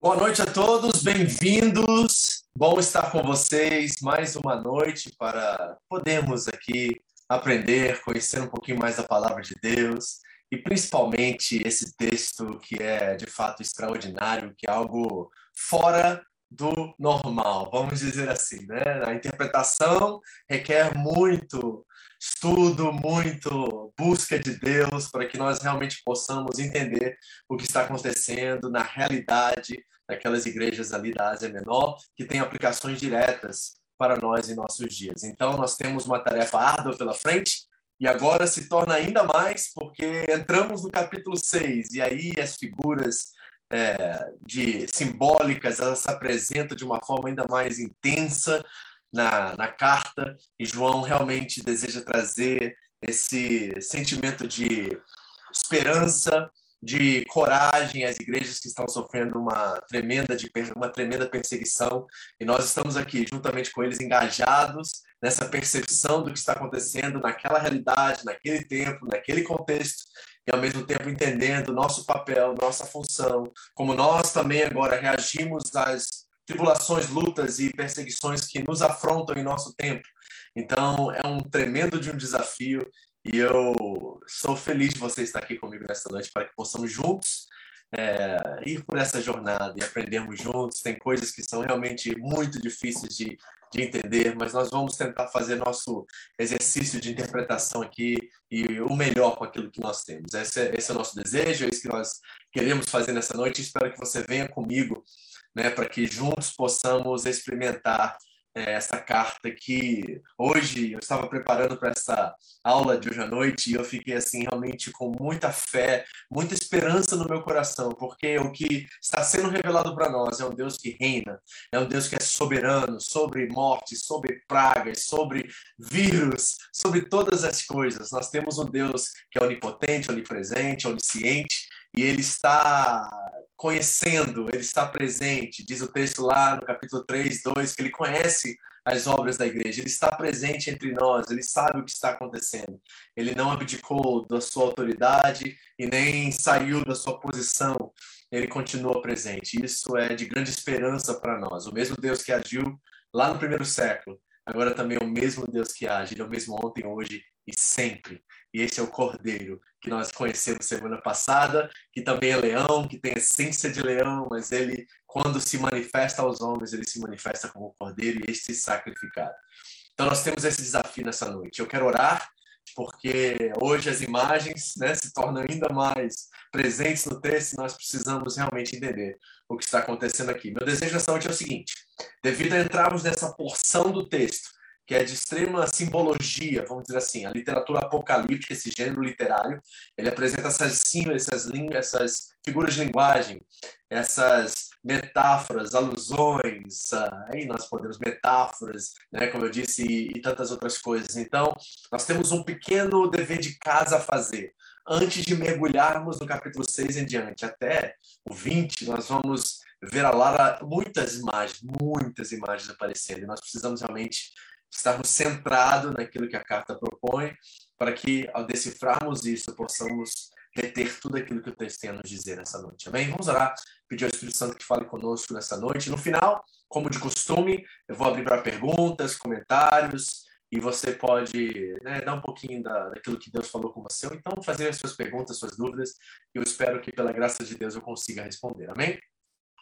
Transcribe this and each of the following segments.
Boa noite a todos, bem-vindos. Bom estar com vocês mais uma noite para podermos aqui aprender, conhecer um pouquinho mais da palavra de Deus e principalmente esse texto que é de fato extraordinário, que é algo fora do normal, vamos dizer assim, né? A interpretação requer muito estudo, muito busca de Deus para que nós realmente possamos entender o que está acontecendo na realidade daquelas igrejas ali da Ásia Menor, que tem aplicações diretas para nós em nossos dias. Então, nós temos uma tarefa árdua pela frente, e agora se torna ainda mais porque entramos no capítulo 6, e aí as figuras é, de simbólicas elas se apresentam de uma forma ainda mais intensa, na, na carta, e João realmente deseja trazer esse sentimento de esperança, de coragem às igrejas que estão sofrendo uma tremenda, de, uma tremenda perseguição, e nós estamos aqui juntamente com eles engajados nessa percepção do que está acontecendo naquela realidade, naquele tempo, naquele contexto, e ao mesmo tempo entendendo nosso papel, nossa função, como nós também agora reagimos às tribulações, lutas e perseguições que nos afrontam em nosso tempo. Então, é um tremendo de um desafio e eu sou feliz de você estar aqui comigo nesta noite para que possamos juntos é, ir por essa jornada e aprendermos juntos. Tem coisas que são realmente muito difíceis de, de entender, mas nós vamos tentar fazer nosso exercício de interpretação aqui e o melhor com aquilo que nós temos. Esse é, esse é o nosso desejo, é isso que nós queremos fazer nessa noite. Espero que você venha comigo né, para que juntos possamos experimentar é, essa carta que hoje eu estava preparando para essa aula de hoje à noite e eu fiquei assim realmente com muita fé, muita esperança no meu coração, porque o que está sendo revelado para nós é um Deus que reina, é um Deus que é soberano sobre morte, sobre pragas, sobre vírus, sobre todas as coisas. Nós temos um Deus que é onipotente, onipresente, onisciente e ele está conhecendo, ele está presente. Diz o texto lá no capítulo 3, 2, que ele conhece as obras da igreja, ele está presente entre nós, ele sabe o que está acontecendo. Ele não abdicou da sua autoridade e nem saiu da sua posição, ele continua presente. Isso é de grande esperança para nós. O mesmo Deus que agiu lá no primeiro século, agora também é o mesmo Deus que age, ele é o mesmo ontem, hoje e sempre. E esse é o Cordeiro que nós conhecemos semana passada, que também é leão, que tem essência de leão, mas ele, quando se manifesta aos homens, ele se manifesta como Cordeiro e este sacrificado. Então nós temos esse desafio nessa noite. Eu quero orar porque hoje as imagens né, se tornam ainda mais presentes no texto e nós precisamos realmente entender o que está acontecendo aqui. Meu desejo nessa noite é o seguinte: devido a entrarmos nessa porção do texto que é de extrema simbologia, vamos dizer assim, a literatura apocalíptica, esse gênero literário, ele apresenta essas símbolos, essas, essas figuras de linguagem, essas metáforas, alusões, ah, aí nós podemos metáforas, né, como eu disse, e, tantas outras coisas. Então, nós temos um pequeno dever de casa a fazer. Antes de mergulharmos no capítulo 6 em diante, até o 20, nós vamos ver a Lara muitas imagens, muitas imagens aparecendo. Nós precisamos realmente estarmos centrados naquilo que a carta propõe, para que, ao decifrarmos isso, possamos reter tudo aquilo que o texto tem a nos dizer nessa noite. Amém? Vamos orar, pedir ao Espírito Santo que fale conosco nessa noite. No final, como de costume, eu vou abrir para perguntas, comentários, e você pode né, dar um pouquinho da, daquilo que Deus falou com você, ou então fazer as suas perguntas, suas dúvidas, eu espero que, pela graça de Deus, eu consiga responder. Amém?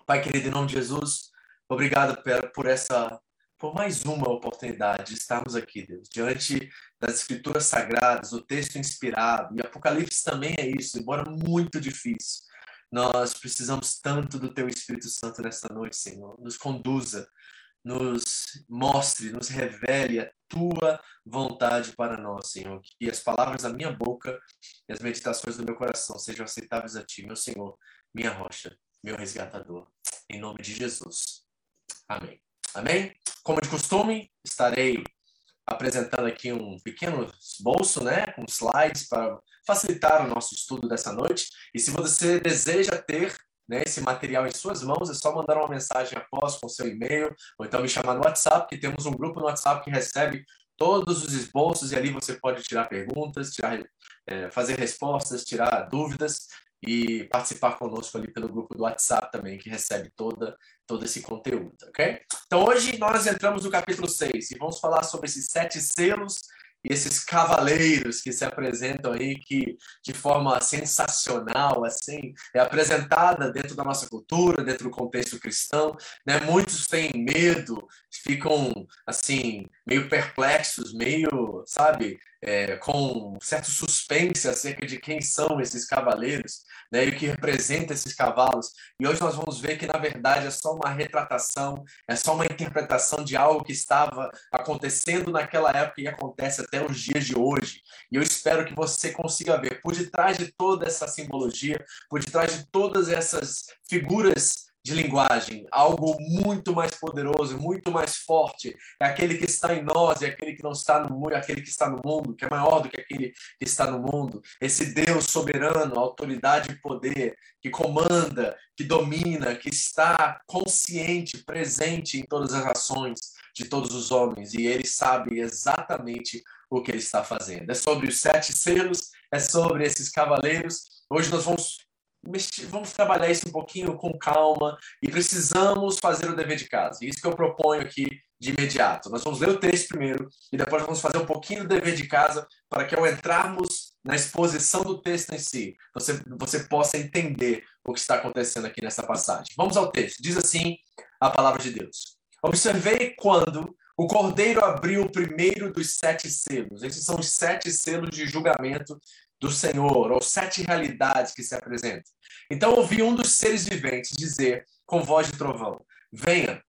Pai querido, em nome de Jesus, obrigado por essa por mais uma oportunidade de estarmos aqui, Deus, diante das escrituras sagradas, o texto inspirado, e Apocalipse também é isso, embora muito difícil. Nós precisamos tanto do Teu Espírito Santo nesta noite, Senhor. Nos conduza, nos mostre, nos revele a Tua vontade para nós, Senhor. Que as palavras da minha boca e as meditações do meu coração sejam aceitáveis a Ti, meu Senhor, minha rocha, meu resgatador. Em nome de Jesus. Amém. Amém? Como de costume, estarei apresentando aqui um pequeno bolso, né, com slides para facilitar o nosso estudo dessa noite. E se você deseja ter né, esse material em suas mãos, é só mandar uma mensagem após com seu e-mail, ou então me chamar no WhatsApp, que temos um grupo no WhatsApp que recebe todos os esboços e ali você pode tirar perguntas, tirar, é, fazer respostas, tirar dúvidas e participar conosco ali pelo grupo do WhatsApp também, que recebe toda, todo esse conteúdo, ok? Então hoje nós entramos no capítulo 6 e vamos falar sobre esses sete selos e esses cavaleiros que se apresentam aí que de forma sensacional assim é apresentada dentro da nossa cultura dentro do contexto cristão né? Muitos têm medo ficam assim meio perplexos meio sabe é, com certo suspense acerca de quem são esses cavaleiros né, e o que representa esses cavalos. E hoje nós vamos ver que, na verdade, é só uma retratação, é só uma interpretação de algo que estava acontecendo naquela época e acontece até os dias de hoje. E eu espero que você consiga ver por detrás de toda essa simbologia, por detrás de todas essas figuras de linguagem, algo muito mais poderoso, muito mais forte. É aquele que está em nós, é aquele que não está no mundo, é aquele que está no mundo, que é maior do que aquele que está no mundo. Esse Deus soberano, autoridade e poder, que comanda, que domina, que está consciente, presente em todas as ações de todos os homens, e ele sabe exatamente o que ele está fazendo. É sobre os sete selos, é sobre esses cavaleiros. Hoje nós vamos vamos trabalhar isso um pouquinho com calma e precisamos fazer o dever de casa. Isso que eu proponho aqui de imediato. Nós vamos ler o texto primeiro e depois vamos fazer um pouquinho do dever de casa para que ao entrarmos na exposição do texto em si, você, você possa entender o que está acontecendo aqui nessa passagem. Vamos ao texto. Diz assim a palavra de Deus. Observei quando o cordeiro abriu o primeiro dos sete selos. Esses são os sete selos de julgamento do Senhor, ou sete realidades que se apresentam. Então ouvi um dos seres viventes dizer, com voz de trovão: Venha.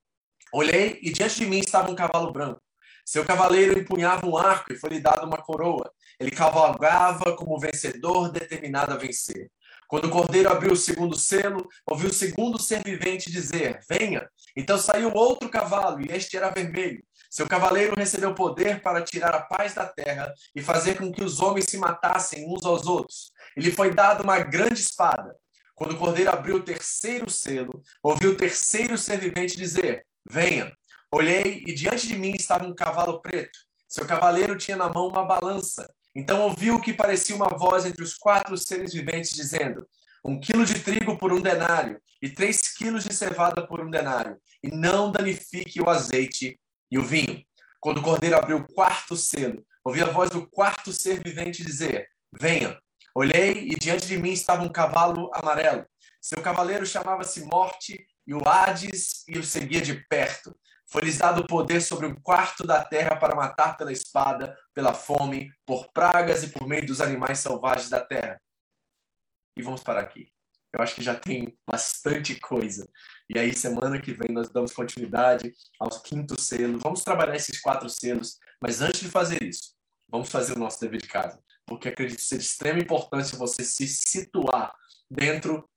Olhei e diante de mim estava um cavalo branco. Seu cavaleiro empunhava um arco e foi-lhe dado uma coroa. Ele cavalgava como vencedor determinado a vencer. Quando o cordeiro abriu o segundo selo, ouviu o segundo ser vivente dizer: Venha. Então saiu outro cavalo, e este era vermelho. Seu cavaleiro recebeu poder para tirar a paz da terra e fazer com que os homens se matassem uns aos outros. Ele foi dado uma grande espada. Quando o cordeiro abriu o terceiro selo, ouviu o terceiro ser vivente dizer: Venha. Olhei e diante de mim estava um cavalo preto. Seu cavaleiro tinha na mão uma balança. Então ouviu o que parecia uma voz entre os quatro seres viventes dizendo: Um quilo de trigo por um denário e três quilos de cevada por um denário. E não danifique o azeite e o vinho. Quando o cordeiro abriu o quarto selo, ouvi a voz do quarto ser vivente dizer: Venha. Olhei e diante de mim estava um cavalo amarelo. Seu cavaleiro chamava-se Morte e o Hades e o seguia de perto. Foi-lhes dado poder sobre um quarto da terra para matar pela espada, pela fome, por pragas e por meio dos animais selvagens da terra. E vamos parar aqui. Eu acho que já tem bastante coisa. E aí, semana que vem, nós damos continuidade aos quinto selos. Vamos trabalhar esses quatro selos. Mas antes de fazer isso, vamos fazer o nosso dever de casa porque acredito ser de extrema importância você se situar dentro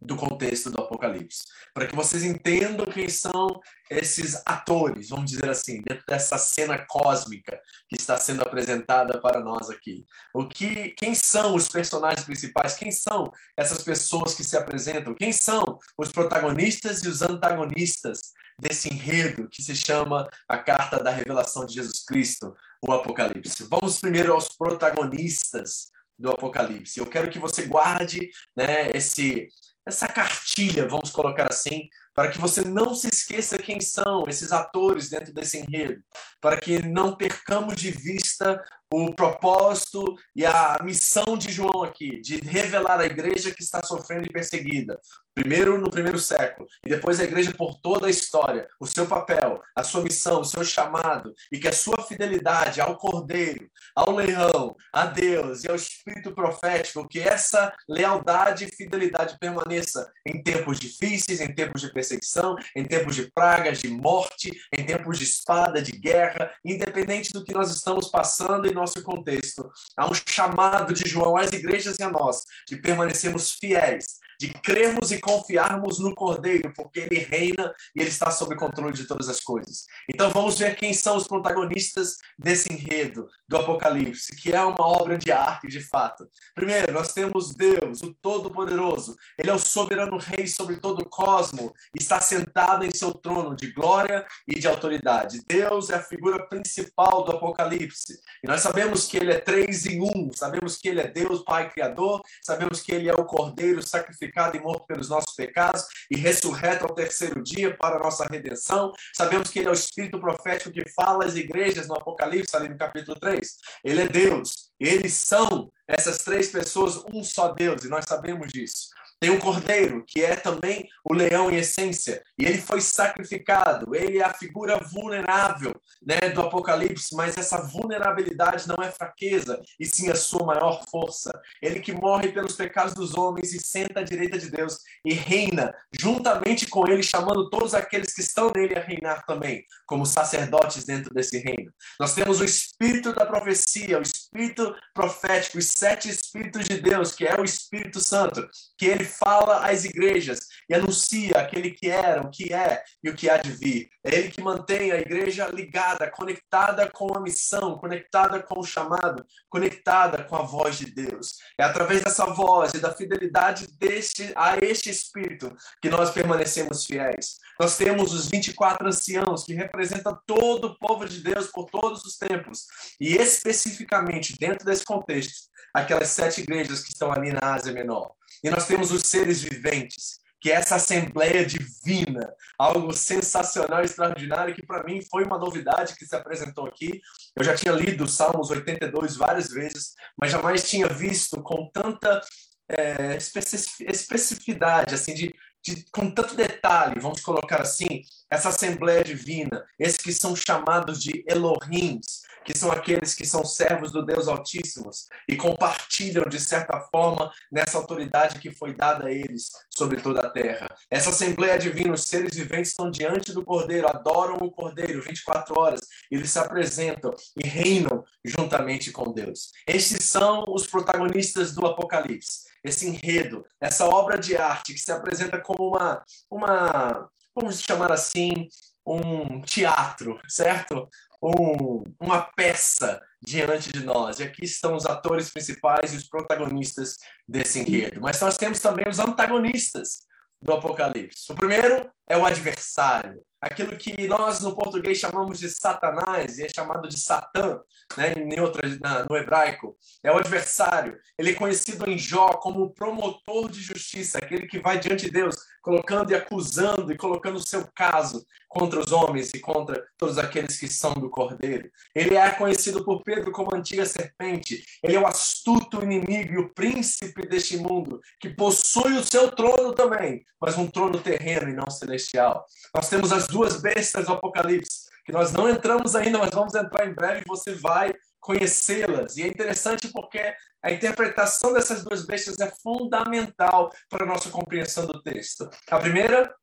do contexto do Apocalipse, para que vocês entendam quem são esses atores, vamos dizer assim, dentro dessa cena cósmica que está sendo apresentada para nós aqui. O que, quem são os personagens principais? Quem são essas pessoas que se apresentam? Quem são os protagonistas e os antagonistas desse enredo que se chama a carta da revelação de Jesus Cristo, o Apocalipse. Vamos primeiro aos protagonistas do Apocalipse. Eu quero que você guarde né, esse, essa cartilha, vamos colocar assim, para que você não se esqueça quem são esses atores dentro desse enredo, para que não percamos de vista o propósito e a missão de João aqui, de revelar a igreja que está sofrendo e perseguida, primeiro no primeiro século, e depois a igreja por toda a história, o seu papel, a sua missão, o seu chamado, e que a sua fidelidade ao Cordeiro, ao leão, a Deus e ao Espírito profético, que essa lealdade e fidelidade permaneça em tempos difíceis, em tempos de perseguição, em tempos de pragas, de morte, em tempos de espada, de guerra, independente do que nós estamos passando em nosso contexto. Há um chamado de João às igrejas e a nós de permanecermos fiéis de crermos e confiarmos no Cordeiro, porque ele reina e ele está sob controle de todas as coisas. Então vamos ver quem são os protagonistas desse enredo do Apocalipse, que é uma obra de arte de fato. Primeiro, nós temos Deus, o Todo-Poderoso. Ele é o soberano rei sobre todo o cosmo, está sentado em seu trono de glória e de autoridade. Deus é a figura principal do Apocalipse. E nós sabemos que ele é três em um, sabemos que ele é Deus, Pai Criador, sabemos que ele é o Cordeiro sacrificado e morto pelos nossos pecados e ressurreto ao terceiro dia para a nossa redenção. Sabemos que ele é o Espírito profético que fala às igrejas no Apocalipse, ali no capítulo 3. Ele é Deus. Eles são essas três pessoas um só Deus, e nós sabemos disso. Tem o cordeiro, que é também o leão em essência, e ele foi sacrificado. Ele é a figura vulnerável né, do Apocalipse, mas essa vulnerabilidade não é fraqueza, e sim a sua maior força. Ele que morre pelos pecados dos homens e senta à direita de Deus e reina juntamente com ele, chamando todos aqueles que estão nele a reinar também, como sacerdotes dentro desse reino. Nós temos o espírito da profecia, o espírito profético, os sete espíritos de Deus, que é o Espírito Santo, que ele fala às igrejas e anuncia aquele que era, o que é e o que há de vir. É ele que mantém a igreja ligada, conectada com a missão, conectada com o chamado, conectada com a voz de Deus. É através dessa voz e da fidelidade deste, a este Espírito que nós permanecemos fiéis. Nós temos os 24 anciãos que representam todo o povo de Deus por todos os tempos. E especificamente dentro desse contexto, aquelas sete igrejas que estão ali na Ásia Menor. E nós temos os seres viventes, que é essa assembleia divina, algo sensacional, extraordinário, que para mim foi uma novidade que se apresentou aqui. Eu já tinha lido Salmos 82 várias vezes, mas jamais tinha visto com tanta é, especificidade, assim, de, de, com tanto detalhe, vamos colocar assim, essa assembleia divina, esses que são chamados de Elohims, que são aqueles que são servos do Deus Altíssimos e compartilham, de certa forma, nessa autoridade que foi dada a eles sobre toda a terra. Essa Assembleia Divina, os seres viventes estão diante do Cordeiro, adoram o Cordeiro 24 horas, eles se apresentam e reinam juntamente com Deus. Estes são os protagonistas do Apocalipse. Esse enredo, essa obra de arte que se apresenta como uma, uma vamos chamar assim, um teatro, certo? um, uma peça diante de nós. E aqui estão os atores principais e os protagonistas desse enredo. Mas nós temos também os antagonistas do Apocalipse. O primeiro é o adversário, aquilo que nós no português chamamos de Satanás e é chamado de Satã, né, em outra, na, no hebraico, é o adversário. Ele é conhecido em Jó como o promotor de justiça, aquele que vai diante de Deus, colocando e acusando e colocando o seu caso contra os homens e contra todos aqueles que são do Cordeiro. Ele é conhecido por Pedro como antiga serpente. Ele é o astuto inimigo e o príncipe deste mundo, que possui o seu trono também, mas um trono terreno e não celestial. Nós temos as duas bestas do Apocalipse, que nós não entramos ainda, mas vamos entrar em breve e você vai conhecê-las. E é interessante porque a interpretação dessas duas bestas é fundamental para a nossa compreensão do texto. A primeira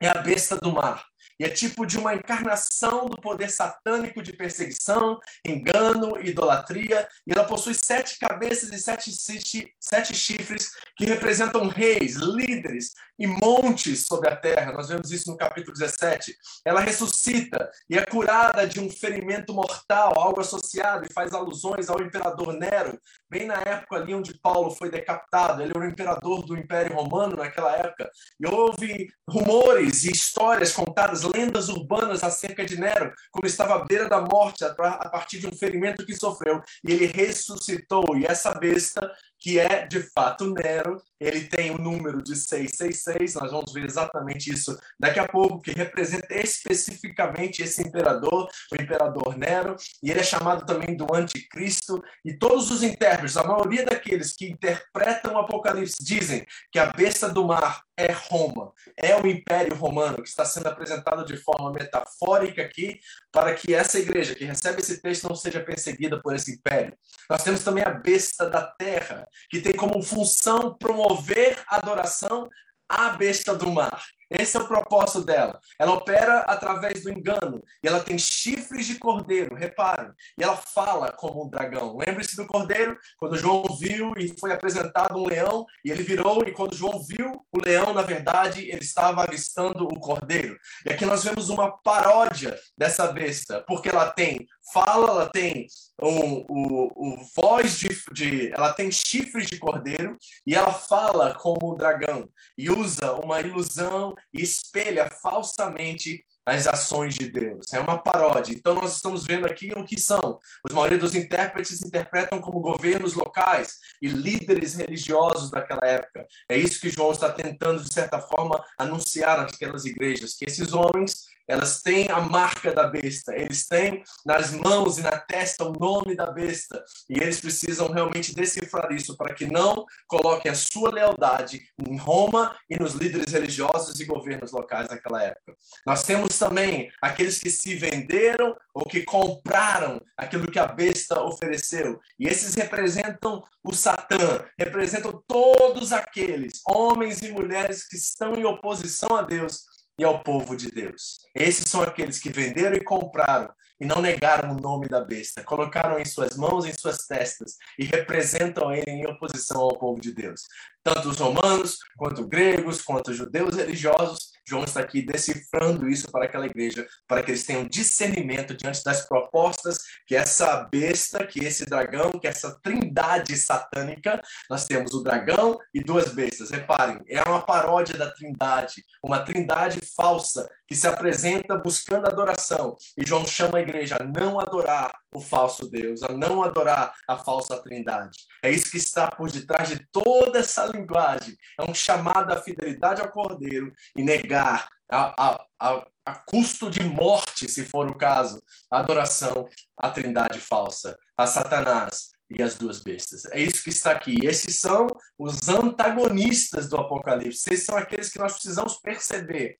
é a besta do mar. E é tipo de uma encarnação do poder satânico de perseguição, engano, idolatria. E ela possui sete cabeças e sete, sete chifres que representam reis, líderes e montes sobre a terra. Nós vemos isso no capítulo 17. Ela ressuscita e é curada de um ferimento mortal, algo associado, e faz alusões ao imperador Nero, bem na época ali onde Paulo foi decapitado. Ele era o imperador do Império Romano naquela época. E houve rumores e histórias contadas lendas urbanas acerca de Nero, como estava à beira da morte a partir de um ferimento que sofreu, e ele ressuscitou. E essa besta que é de fato Nero. Ele tem o número de 666, nós vamos ver exatamente isso daqui a pouco, que representa especificamente esse imperador, o imperador Nero, e ele é chamado também do anticristo, e todos os intérpretes, a maioria daqueles que interpretam o Apocalipse, dizem que a besta do mar é Roma, é o Império Romano, que está sendo apresentado de forma metafórica aqui, para que essa igreja que recebe esse texto não seja perseguida por esse império. Nós temos também a besta da terra, que tem como função promover adoração à besta do mar. Esse é o propósito dela. Ela opera através do engano. E ela tem chifres de cordeiro, reparem. E ela fala como um dragão. Lembre-se do cordeiro? Quando João viu e foi apresentado um leão, e ele virou, e quando João viu o leão, na verdade, ele estava avistando o cordeiro. E aqui nós vemos uma paródia dessa besta, porque ela tem fala, ela tem um, o, o voz de, de, Ela tem chifres de cordeiro e ela fala como um dragão e usa uma ilusão espelha falsamente as ações de Deus. É uma paródia. Então nós estamos vendo aqui o que são. Os maioria dos intérpretes interpretam como governos locais e líderes religiosos daquela época. É isso que João está tentando de certa forma anunciar àquelas igrejas, que esses homens elas têm a marca da besta, eles têm nas mãos e na testa o nome da besta, e eles precisam realmente decifrar isso para que não coloquem a sua lealdade em Roma e nos líderes religiosos e governos locais naquela época. Nós temos também aqueles que se venderam ou que compraram aquilo que a besta ofereceu, e esses representam o Satã, representam todos aqueles homens e mulheres que estão em oposição a Deus e ao povo de Deus. Esses são aqueles que venderam e compraram e não negaram o nome da besta, colocaram em suas mãos, em suas testas e representam ele em oposição ao povo de Deus. Tanto os romanos, quanto gregos, quanto judeus religiosos João está aqui decifrando isso para aquela igreja, para que eles tenham discernimento diante das propostas que essa besta, que esse dragão, que essa trindade satânica, nós temos o dragão e duas bestas. Reparem, é uma paródia da trindade, uma trindade falsa que se apresenta buscando adoração. E João chama a igreja a não adorar o falso Deus, a não adorar a falsa trindade. É isso que está por detrás de toda essa linguagem. É um chamado à fidelidade ao Cordeiro e negar a, a, a, a custo de morte, se for o caso, a adoração à trindade falsa, a Satanás, e as duas bestas. É isso que está aqui. Esses são os antagonistas do Apocalipse. Esses são aqueles que nós precisamos perceber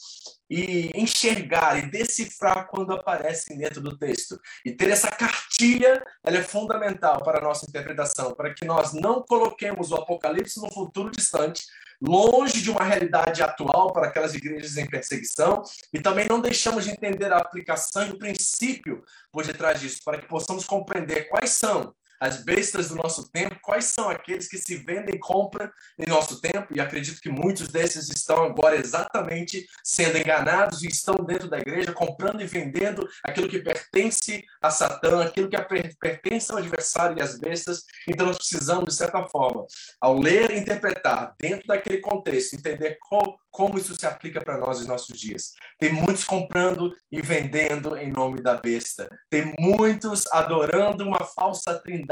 e enxergar e decifrar quando aparecem dentro do texto. E ter essa cartilha, ela é fundamental para a nossa interpretação, para que nós não coloquemos o Apocalipse no futuro distante, longe de uma realidade atual para aquelas igrejas em perseguição, e também não deixamos de entender a aplicação e o princípio por detrás disso, para que possamos compreender quais são as bestas do nosso tempo, quais são aqueles que se vendem e compram em nosso tempo, e acredito que muitos desses estão agora exatamente sendo enganados e estão dentro da igreja, comprando e vendendo aquilo que pertence a Satã, aquilo que pertence ao adversário e às bestas. Então nós precisamos, de certa forma, ao ler e interpretar dentro daquele contexto, entender qual, como isso se aplica para nós nos nossos dias. Tem muitos comprando e vendendo em nome da besta. Tem muitos adorando uma falsa trindade,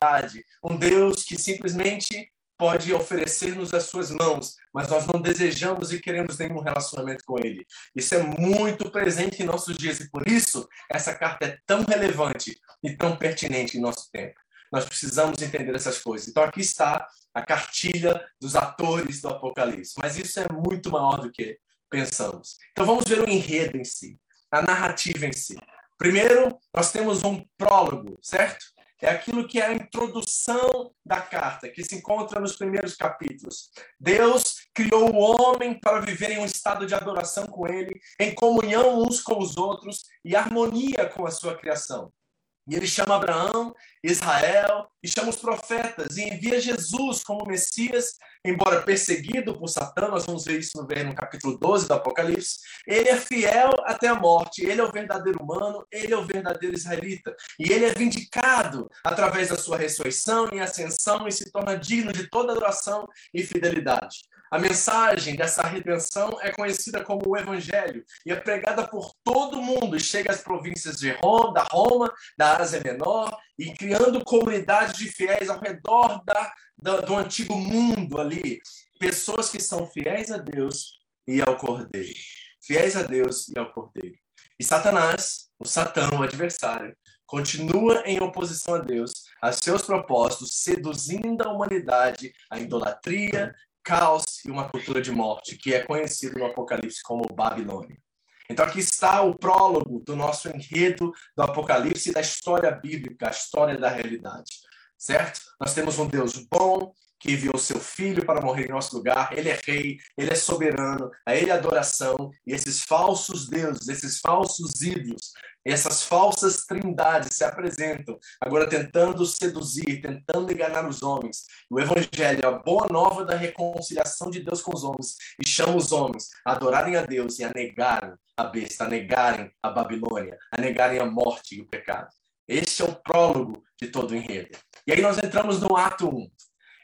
um Deus que simplesmente pode oferecer-nos as suas mãos, mas nós não desejamos e queremos nenhum relacionamento com ele. Isso é muito presente em nossos dias e por isso essa carta é tão relevante e tão pertinente em nosso tempo. Nós precisamos entender essas coisas. Então aqui está a cartilha dos atores do Apocalipse. Mas isso é muito maior do que pensamos. Então vamos ver o enredo em si, a narrativa em si. Primeiro, nós temos um prólogo, certo? É aquilo que é a introdução da carta, que se encontra nos primeiros capítulos. Deus criou o homem para viver em um estado de adoração com ele, em comunhão uns com os outros e harmonia com a sua criação. E ele chama Abraão, Israel, e chama os profetas, e envia Jesus como Messias, embora perseguido por Satã, nós vamos ver isso no, no capítulo 12 do Apocalipse. Ele é fiel até a morte, ele é o verdadeiro humano, ele é o verdadeiro israelita. E ele é vindicado através da sua ressurreição e ascensão, e se torna digno de toda adoração e fidelidade. A mensagem dessa redenção é conhecida como o Evangelho e é pregada por todo mundo chega às províncias de Roma, da Roma, da Ásia Menor e criando comunidades de fiéis ao redor da, da, do antigo mundo ali. Pessoas que são fiéis a Deus e ao Cordeiro. Fiéis a Deus e ao Cordeiro. E Satanás, o Satã, o adversário, continua em oposição a Deus, a seus propósitos, seduzindo a humanidade à idolatria, caos e uma cultura de morte, que é conhecido no Apocalipse como Babilônia. Então aqui está o prólogo do nosso enredo do Apocalipse e da história bíblica, a história da realidade, certo? Nós temos um Deus bom, que enviou seu filho para morrer em nosso lugar. Ele é rei, ele é soberano, a ele adoração. E esses falsos deuses, esses falsos ídolos, essas falsas trindades se apresentam, agora tentando seduzir, tentando enganar os homens. O Evangelho é a boa nova da reconciliação de Deus com os homens e chama os homens a adorarem a Deus e a negarem a besta, a negarem a Babilônia, a negarem a morte e o pecado. Este é o prólogo de todo o enredo. E aí nós entramos no ato 1.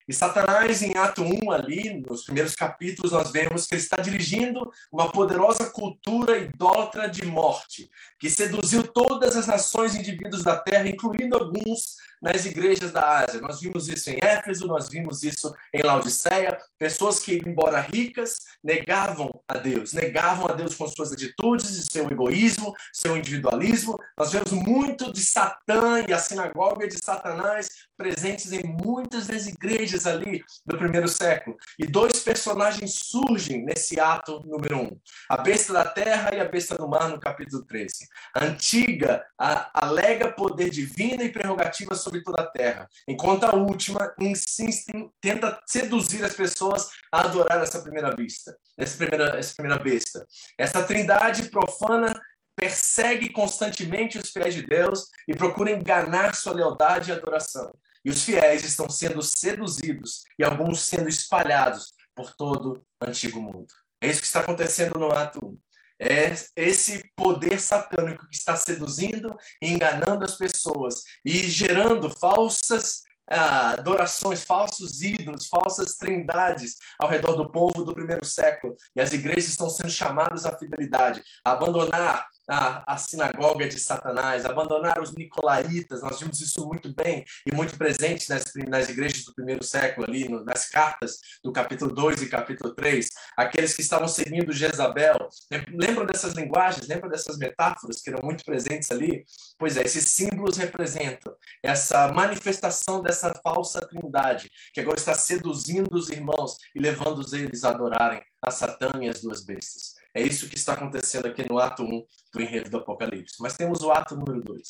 E Satanás, em Ato 1, ali, nos primeiros capítulos, nós vemos que ele está dirigindo uma poderosa cultura idólatra de morte, que seduziu todas as nações e indivíduos da terra, incluindo alguns nas igrejas da Ásia. Nós vimos isso em Éfeso, nós vimos isso em Laodiceia. Pessoas que, embora ricas, negavam a Deus, negavam a Deus com suas atitudes, seu egoísmo, seu individualismo. Nós vemos muito de Satã e a sinagoga de Satanás presentes em muitas das igrejas ali do primeiro século. E dois personagens surgem nesse ato número um: a besta da terra e a besta do mar, no capítulo 13. A antiga a, alega poder divino e prerrogativa sobre sobre toda a terra, enquanto a última insiste, tenta seduzir as pessoas a adorar essa primeira vista, essa primeira, essa primeira besta. Essa trindade profana persegue constantemente os fiéis de Deus e procura enganar sua lealdade e adoração. E os fiéis estão sendo seduzidos e alguns sendo espalhados por todo o antigo mundo. É isso que está acontecendo no ato 1 é esse poder satânico que está seduzindo e enganando as pessoas e gerando falsas ah, adorações, falsos ídolos, falsas trindades ao redor do povo do primeiro século. E as igrejas estão sendo chamadas à fidelidade, a abandonar a, a sinagoga de Satanás, abandonar os nicolaítas, nós vimos isso muito bem e muito presente nas, nas igrejas do primeiro século, ali no, nas cartas do capítulo 2 e capítulo 3, aqueles que estavam seguindo Jezabel. Lembram dessas linguagens, lembram dessas metáforas que eram muito presentes ali? Pois é, esses símbolos representam essa manifestação dessa falsa trindade, que agora está seduzindo os irmãos e levando eles a adorarem a Satã e as duas bestas. É isso que está acontecendo aqui no ato 1 do enredo do Apocalipse. Mas temos o ato número 2.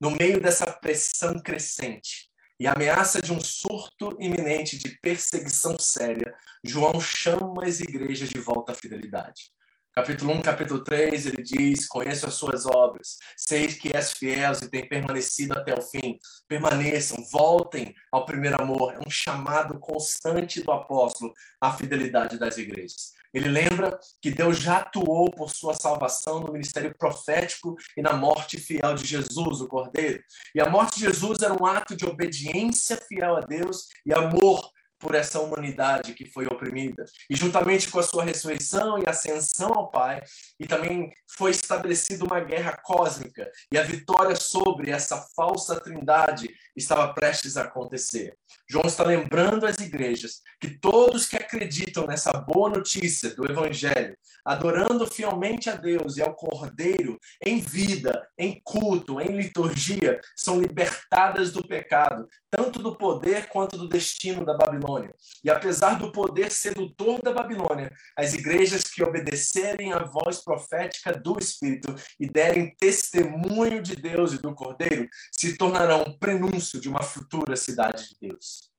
No meio dessa pressão crescente e ameaça de um surto iminente de perseguição séria, João chama as igrejas de volta à fidelidade. Capítulo 1, capítulo 3, ele diz: Conheço as suas obras, sei que és fiel e tem permanecido até o fim. Permaneçam, voltem ao primeiro amor. É um chamado constante do apóstolo à fidelidade das igrejas. Ele lembra que Deus já atuou por sua salvação no ministério profético e na morte fiel de Jesus, o Cordeiro. E a morte de Jesus era um ato de obediência fiel a Deus e amor por essa humanidade que foi oprimida. E juntamente com a sua ressurreição e ascensão ao Pai, e também foi estabelecida uma guerra cósmica, e a vitória sobre essa falsa trindade estava prestes a acontecer. João está lembrando às igrejas que todos que acreditam nessa boa notícia do Evangelho, adorando fielmente a Deus e ao Cordeiro em vida, em culto, em liturgia, são libertadas do pecado, tanto do poder quanto do destino da Babilônia. E apesar do poder sedutor da Babilônia, as igrejas que obedecerem à voz profética do Espírito e derem testemunho de Deus e do Cordeiro se tornarão um prenúncio de uma futura cidade de Deus.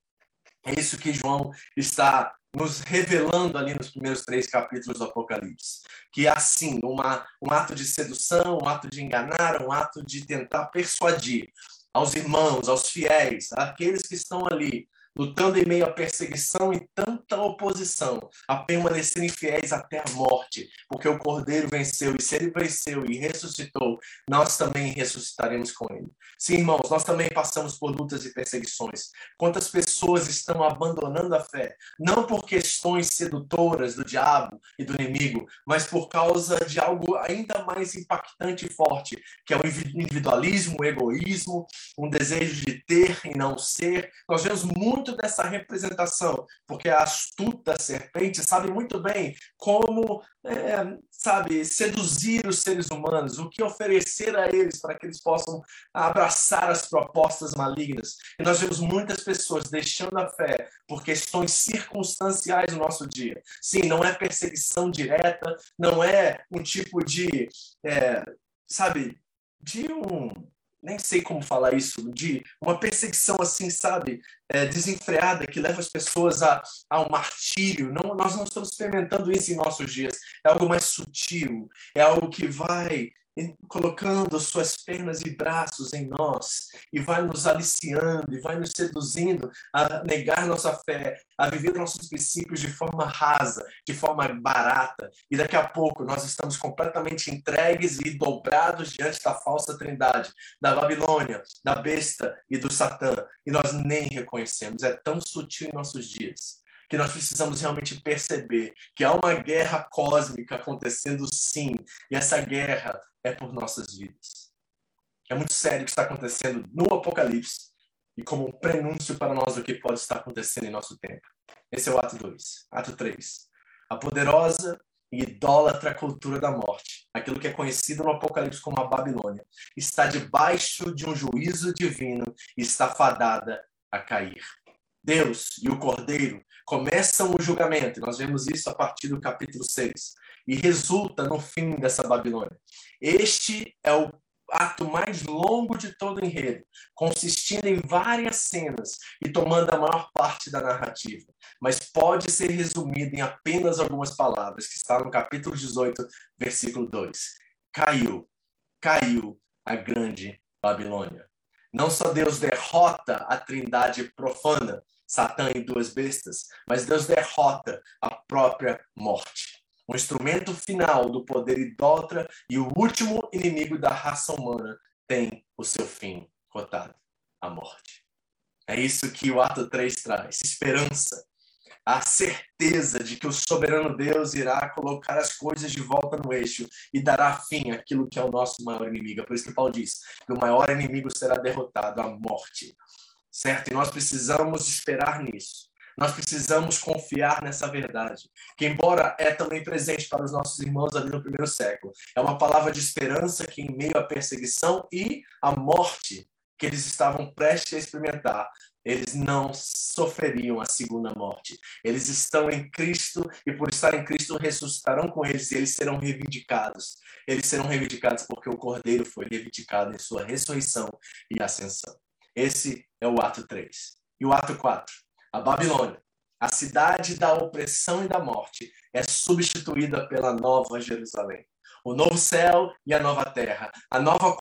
É isso que João está nos revelando ali nos primeiros três capítulos do Apocalipse. Que assim, uma, um ato de sedução, um ato de enganar, um ato de tentar persuadir aos irmãos, aos fiéis, àqueles que estão ali lutando em meio à perseguição e tanta oposição, a permanecerem fiéis até a morte, porque o Cordeiro venceu, e se ele venceu e ressuscitou, nós também ressuscitaremos com ele. Sim, irmãos, nós também passamos por lutas e perseguições. Quantas pessoas estão abandonando a fé, não por questões sedutoras do diabo e do inimigo, mas por causa de algo ainda mais impactante e forte, que é o individualismo, o egoísmo, um desejo de ter e não ser. Nós vemos muito muito dessa representação, porque a astuta serpente sabe muito bem como, é, sabe, seduzir os seres humanos, o que oferecer a eles para que eles possam abraçar as propostas malignas. E nós vemos muitas pessoas deixando a fé por questões circunstanciais no nosso dia. Sim, não é perseguição direta, não é um tipo de, é, sabe, de um nem sei como falar isso, de uma perseguição assim, sabe, é, desenfreada que leva as pessoas a, ao martírio. Não, nós não estamos experimentando isso em nossos dias. É algo mais sutil, é algo que vai colocando suas pernas e braços em nós e vai nos aliciando e vai nos seduzindo a negar nossa fé, a viver nossos princípios de forma rasa, de forma barata. E daqui a pouco nós estamos completamente entregues e dobrados diante da falsa trindade, da Babilônia, da besta e do Satã. E nós nem reconhecemos. É tão sutil em nossos dias que nós precisamos realmente perceber que há uma guerra cósmica acontecendo sim, e essa guerra é por nossas vidas. É muito sério o que está acontecendo no Apocalipse e como um prenúncio para nós do que pode estar acontecendo em nosso tempo. Esse é o ato 2. Ato 3. A poderosa e idólatra cultura da morte, aquilo que é conhecido no Apocalipse como a Babilônia, está debaixo de um juízo divino e está fadada a cair. Deus e o Cordeiro começam o julgamento, nós vemos isso a partir do capítulo 6, e resulta no fim dessa Babilônia. Este é o ato mais longo de todo o enredo, consistindo em várias cenas e tomando a maior parte da narrativa, mas pode ser resumido em apenas algumas palavras, que está no capítulo 18, versículo 2. Caiu, caiu a grande Babilônia. Não só Deus derrota a trindade profana, Satã e duas bestas, mas Deus derrota a própria morte. O instrumento final do poder idólatra e o último inimigo da raça humana tem o seu fim cotado, a morte. É isso que o ato 3 traz, esperança, a certeza de que o soberano Deus irá colocar as coisas de volta no eixo e dará fim àquilo que é o nosso maior inimigo. É por isso que Paulo diz que o maior inimigo será derrotado, a morte certo? E nós precisamos esperar nisso. Nós precisamos confiar nessa verdade, que embora é também presente para os nossos irmãos ali no primeiro século, é uma palavra de esperança que em meio à perseguição e à morte que eles estavam prestes a experimentar, eles não sofreriam a segunda morte. Eles estão em Cristo e por estar em Cristo ressuscitarão com eles e eles serão reivindicados. Eles serão reivindicados porque o Cordeiro foi reivindicado em sua ressurreição e ascensão. Esse é o ato 3. E o ato 4. A Babilônia, a cidade da opressão e da morte, é substituída pela nova Jerusalém. O novo céu e a nova terra, a nova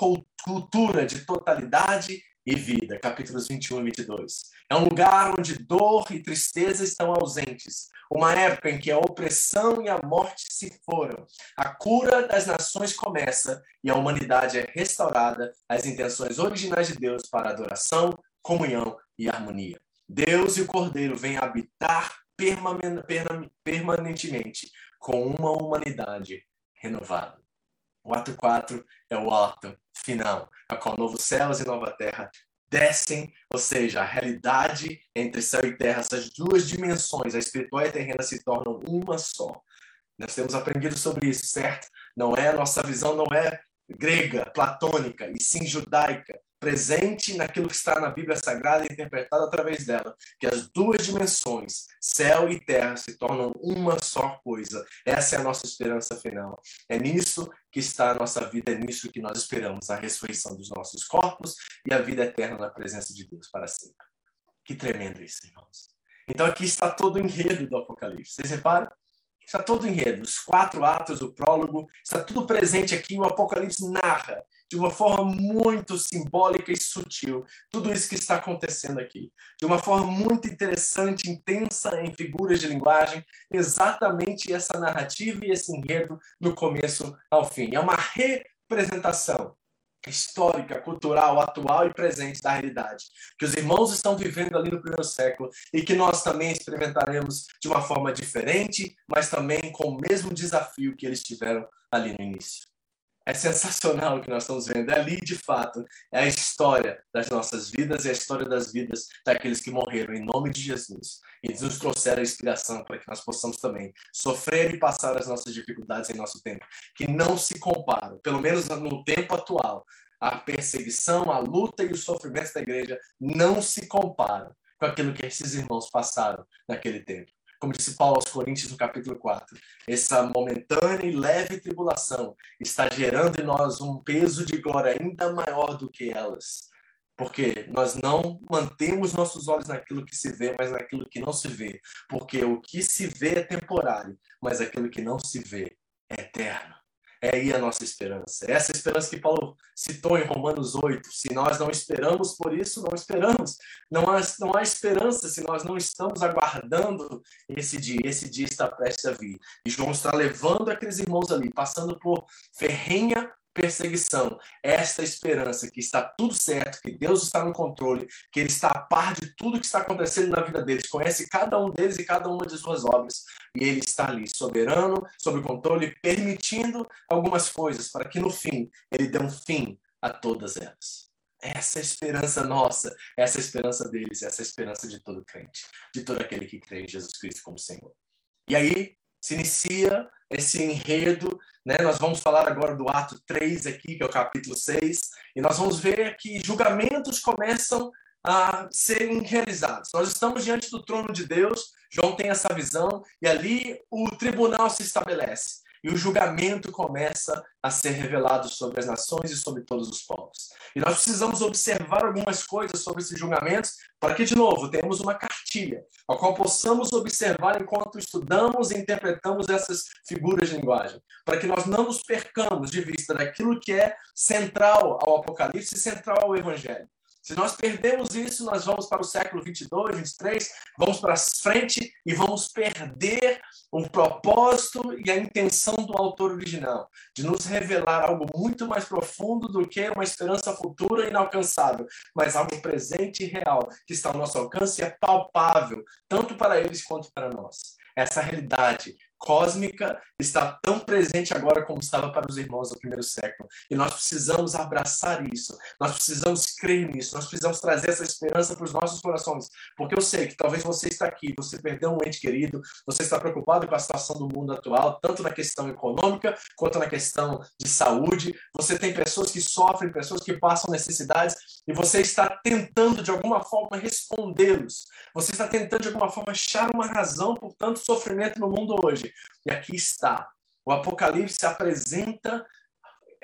cultura de totalidade e vida. Capítulos 21 e 22. É um lugar onde dor e tristeza estão ausentes. Uma época em que a opressão e a morte se foram. A cura das nações começa e a humanidade é restaurada às intenções originais de Deus para adoração, comunhão e harmonia. Deus e o Cordeiro vêm habitar permanentemente com uma humanidade renovada. O ato 4 é o ato final, a qual novos céus e nova terra descem, ou seja, a realidade entre céu e terra, essas duas dimensões, a espiritual e a terrena, se tornam uma só. Nós temos aprendido sobre isso, certo? Não é nossa visão, não é grega, platônica, e sim judaica presente naquilo que está na Bíblia Sagrada e interpretado através dela, que as duas dimensões, céu e terra, se tornam uma só coisa. Essa é a nossa esperança final. É nisso que está a nossa vida, é nisso que nós esperamos a ressurreição dos nossos corpos e a vida eterna na presença de Deus para sempre. Que tremendo isso, irmãos. Então aqui está todo o enredo do Apocalipse. Vocês reparam? Está todo o enredo, os quatro atos, o prólogo, está tudo presente aqui. O Apocalipse narra de uma forma muito simbólica e sutil tudo isso que está acontecendo aqui. De uma forma muito interessante, intensa em figuras de linguagem, exatamente essa narrativa e esse enredo do começo ao fim. É uma representação histórica, cultural, atual e presente da realidade, que os irmãos estão vivendo ali no primeiro século e que nós também experimentaremos de uma forma diferente, mas também com o mesmo desafio que eles tiveram ali no início. É sensacional o que nós estamos vendo. É ali, de fato, é a história das nossas vidas e a história das vidas daqueles que morreram em nome de Jesus. E nos trouxeram a inspiração para que nós possamos também sofrer e passar as nossas dificuldades em nosso tempo, que não se comparam, pelo menos no tempo atual. A perseguição, a luta e os sofrimentos da igreja não se comparam com aquilo que esses irmãos passaram naquele tempo como disse Paulo aos Coríntios no capítulo 4, essa momentânea e leve tribulação está gerando em nós um peso de glória ainda maior do que elas. Porque nós não mantemos nossos olhos naquilo que se vê, mas naquilo que não se vê. Porque o que se vê é temporário, mas aquilo que não se vê é eterno. É aí a nossa esperança. É essa esperança que Paulo citou em Romanos 8. Se nós não esperamos por isso, não esperamos. Não há, não há esperança se nós não estamos aguardando esse dia. Esse dia está prestes a vir. E João está levando aqueles irmãos ali, passando por ferrenha perseguição, esta esperança que está tudo certo, que Deus está no controle, que Ele está a par de tudo que está acontecendo na vida deles, conhece cada um deles e cada uma de suas obras, e Ele está ali, soberano, sob controle, permitindo algumas coisas para que no fim Ele dê um fim a todas elas. Essa é esperança nossa, essa é esperança deles, essa é esperança de todo crente, de todo aquele que crê em Jesus Cristo como Senhor. E aí se inicia esse enredo né? Nós vamos falar agora do ato 3 aqui, que é o capítulo 6, e nós vamos ver que julgamentos começam a serem realizados. Nós estamos diante do trono de Deus, João tem essa visão, e ali o tribunal se estabelece e o julgamento começa a ser revelado sobre as nações e sobre todos os povos. E nós precisamos observar algumas coisas sobre esses julgamentos para que, de novo, tenhamos uma cartilha, a qual possamos observar enquanto estudamos e interpretamos essas figuras de linguagem, para que nós não nos percamos de vista daquilo que é central ao Apocalipse e central ao Evangelho. Se nós perdemos isso, nós vamos para o século 22, 23, vamos para frente e vamos perder o propósito e a intenção do autor original, de nos revelar algo muito mais profundo do que uma esperança futura inalcançável, mas algo presente e real, que está ao nosso alcance e é palpável, tanto para eles quanto para nós. Essa realidade cósmica está tão presente agora como estava para os irmãos do primeiro século. E nós precisamos abraçar isso, nós precisamos crer nisso, nós precisamos trazer essa esperança para os nossos corações. Porque eu sei que talvez você está aqui, você perdeu um ente querido, você está preocupado com a situação do mundo atual, tanto na questão econômica quanto na questão de saúde. Você tem pessoas que sofrem, pessoas que passam necessidades, e você está tentando de alguma forma respondê-los. Você está tentando de alguma forma achar uma razão por tanto sofrimento no mundo hoje. E aqui está. O Apocalipse apresenta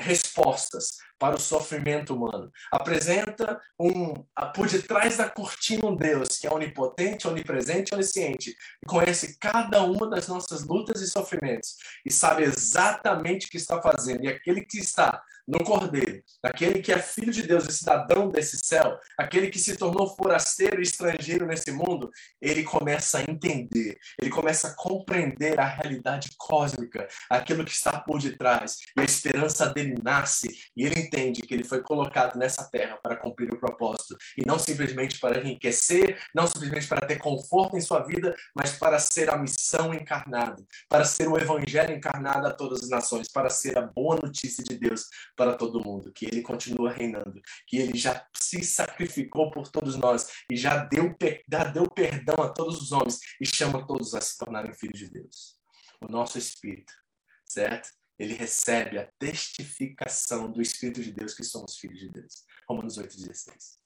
respostas para o sofrimento humano. Apresenta um por detrás da cortina um Deus que é onipotente, onipresente, onisciente e conhece cada uma das nossas lutas e sofrimentos e sabe exatamente o que está fazendo. E aquele que está no Cordeiro, aquele que é filho de Deus e cidadão desse céu, aquele que se tornou forasteiro e estrangeiro nesse mundo, ele começa a entender, ele começa a compreender a realidade cósmica, aquilo que está por detrás, e a esperança dele nasce, e ele entende que ele foi colocado nessa terra para cumprir o propósito, e não simplesmente para enriquecer, não simplesmente para ter conforto em sua vida, mas para ser a missão encarnada, para ser o evangelho encarnado a todas as nações, para ser a boa notícia de Deus para todo mundo, que ele continua reinando, que ele já se sacrificou por todos nós e já deu, já deu perdão a todos os homens e chama todos a se tornarem filhos de Deus. O nosso espírito, certo? Ele recebe a testificação do Espírito de Deus que somos filhos de Deus. Romanos 8,16. Vocês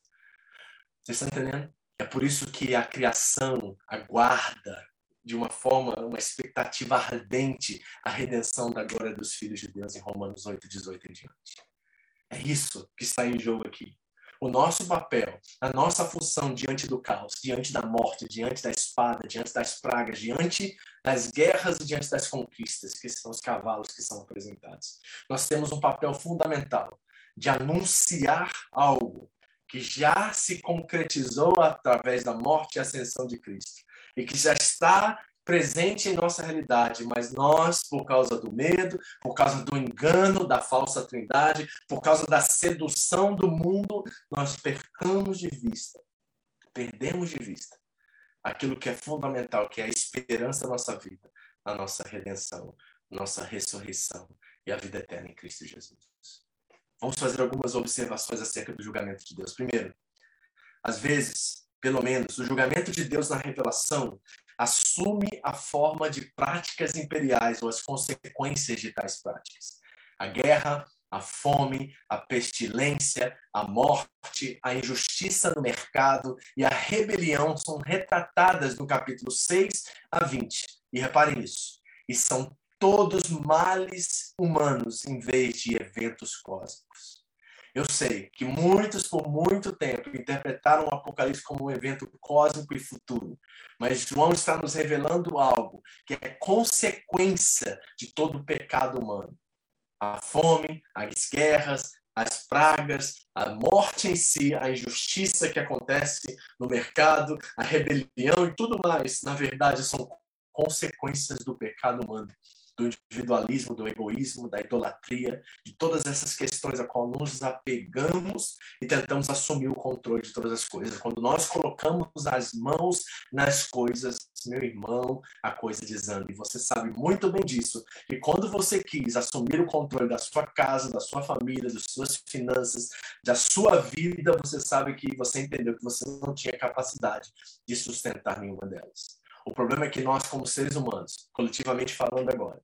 estão entendendo? É por isso que a criação aguarda de uma forma, uma expectativa ardente, a redenção da glória dos filhos de Deus em Romanos 8, 18 em diante. É isso que está em jogo aqui. O nosso papel, a nossa função diante do caos, diante da morte, diante da espada, diante das pragas, diante das guerras e diante das conquistas, que são os cavalos que são apresentados. Nós temos um papel fundamental de anunciar algo que já se concretizou através da morte e ascensão de Cristo e que já está presente em nossa realidade, mas nós, por causa do medo, por causa do engano da falsa trindade, por causa da sedução do mundo, nós percamos de vista, perdemos de vista aquilo que é fundamental, que é a esperança da nossa vida, a nossa redenção, nossa ressurreição e a vida eterna em Cristo Jesus. Vamos fazer algumas observações acerca do julgamento de Deus. Primeiro, às vezes, pelo menos, o julgamento de Deus na revelação assume a forma de práticas imperiais ou as consequências de tais práticas. A guerra, A fome, a pestilência, a morte, a injustiça no mercado e a rebelião são retratadas no capítulo 6 a 20. E reparem nisso. E são todos males humanos em vez de eventos cósmicos. Eu sei que muitos, por muito tempo, interpretaram o Apocalipse como um evento cósmico e futuro. Mas João está nos revelando algo que é consequência de todo o pecado humano. A fome, as guerras, as pragas, a morte em si, a injustiça que acontece no mercado, a rebelião e tudo mais, na verdade, são consequências do pecado humano do individualismo, do egoísmo, da idolatria, de todas essas questões a qual nos apegamos e tentamos assumir o controle de todas as coisas. Quando nós colocamos as mãos nas coisas, meu irmão, a coisa desanda. E você sabe muito bem disso. E quando você quis assumir o controle da sua casa, da sua família, das suas finanças, da sua vida, você sabe que você entendeu que você não tinha capacidade de sustentar nenhuma delas. O problema é que nós, como seres humanos, coletivamente falando agora,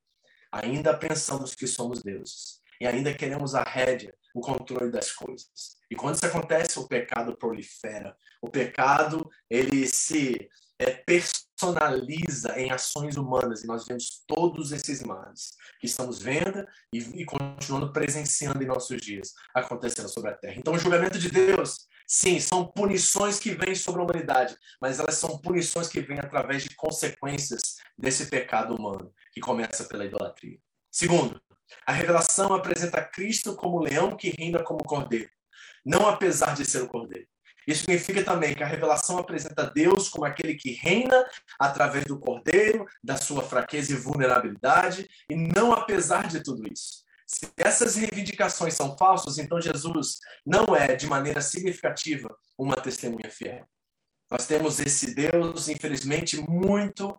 ainda pensamos que somos deuses e ainda queremos a rédea, o controle das coisas. E quando isso acontece, o pecado prolifera. O pecado, ele se é, personaliza em ações humanas e nós vemos todos esses males que estamos vendo e, e continuando presenciando em nossos dias acontecendo sobre a terra. Então, o julgamento de Deus Sim, são punições que vêm sobre a humanidade, mas elas são punições que vêm através de consequências desse pecado humano, que começa pela idolatria. Segundo, a revelação apresenta Cristo como leão que reina como cordeiro, não apesar de ser o cordeiro. Isso significa também que a revelação apresenta Deus como aquele que reina através do cordeiro, da sua fraqueza e vulnerabilidade, e não apesar de tudo isso. Se essas reivindicações são falsas, então Jesus não é, de maneira significativa, uma testemunha fiel. Nós temos esse Deus, infelizmente, muito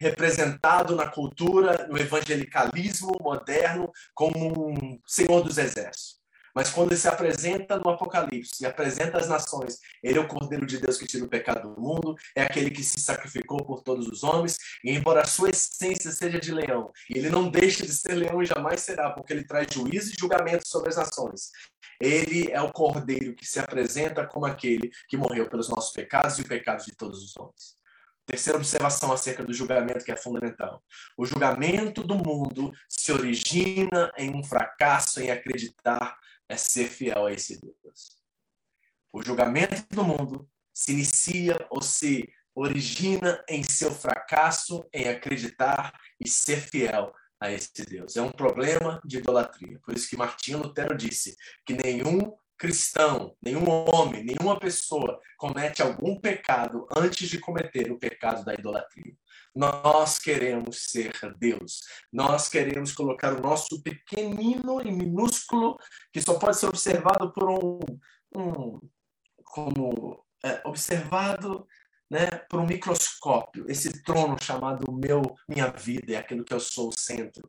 representado na cultura, no evangelicalismo moderno, como um senhor dos exércitos. Mas quando ele se apresenta no Apocalipse e apresenta as nações, ele é o Cordeiro de Deus que tira o pecado do mundo, é aquele que se sacrificou por todos os homens, e embora a sua essência seja de leão, ele não deixa de ser leão e jamais será, porque ele traz juízo e julgamento sobre as nações. Ele é o Cordeiro que se apresenta como aquele que morreu pelos nossos pecados e os pecados de todos os homens. Terceira observação acerca do julgamento que é fundamental. O julgamento do mundo se origina em um fracasso em acreditar é ser fiel a esse Deus. O julgamento do mundo se inicia ou se origina em seu fracasso em acreditar e ser fiel a esse Deus. É um problema de idolatria. Por isso que Martinho Lutero disse que nenhum cristão, nenhum homem, nenhuma pessoa comete algum pecado antes de cometer o pecado da idolatria. Nós queremos ser Deus. Nós queremos colocar o nosso pequenino e minúsculo, que só pode ser observado por um, um como é, observado né, por um microscópio. Esse trono chamado meu, minha vida, é aquilo que eu sou o centro.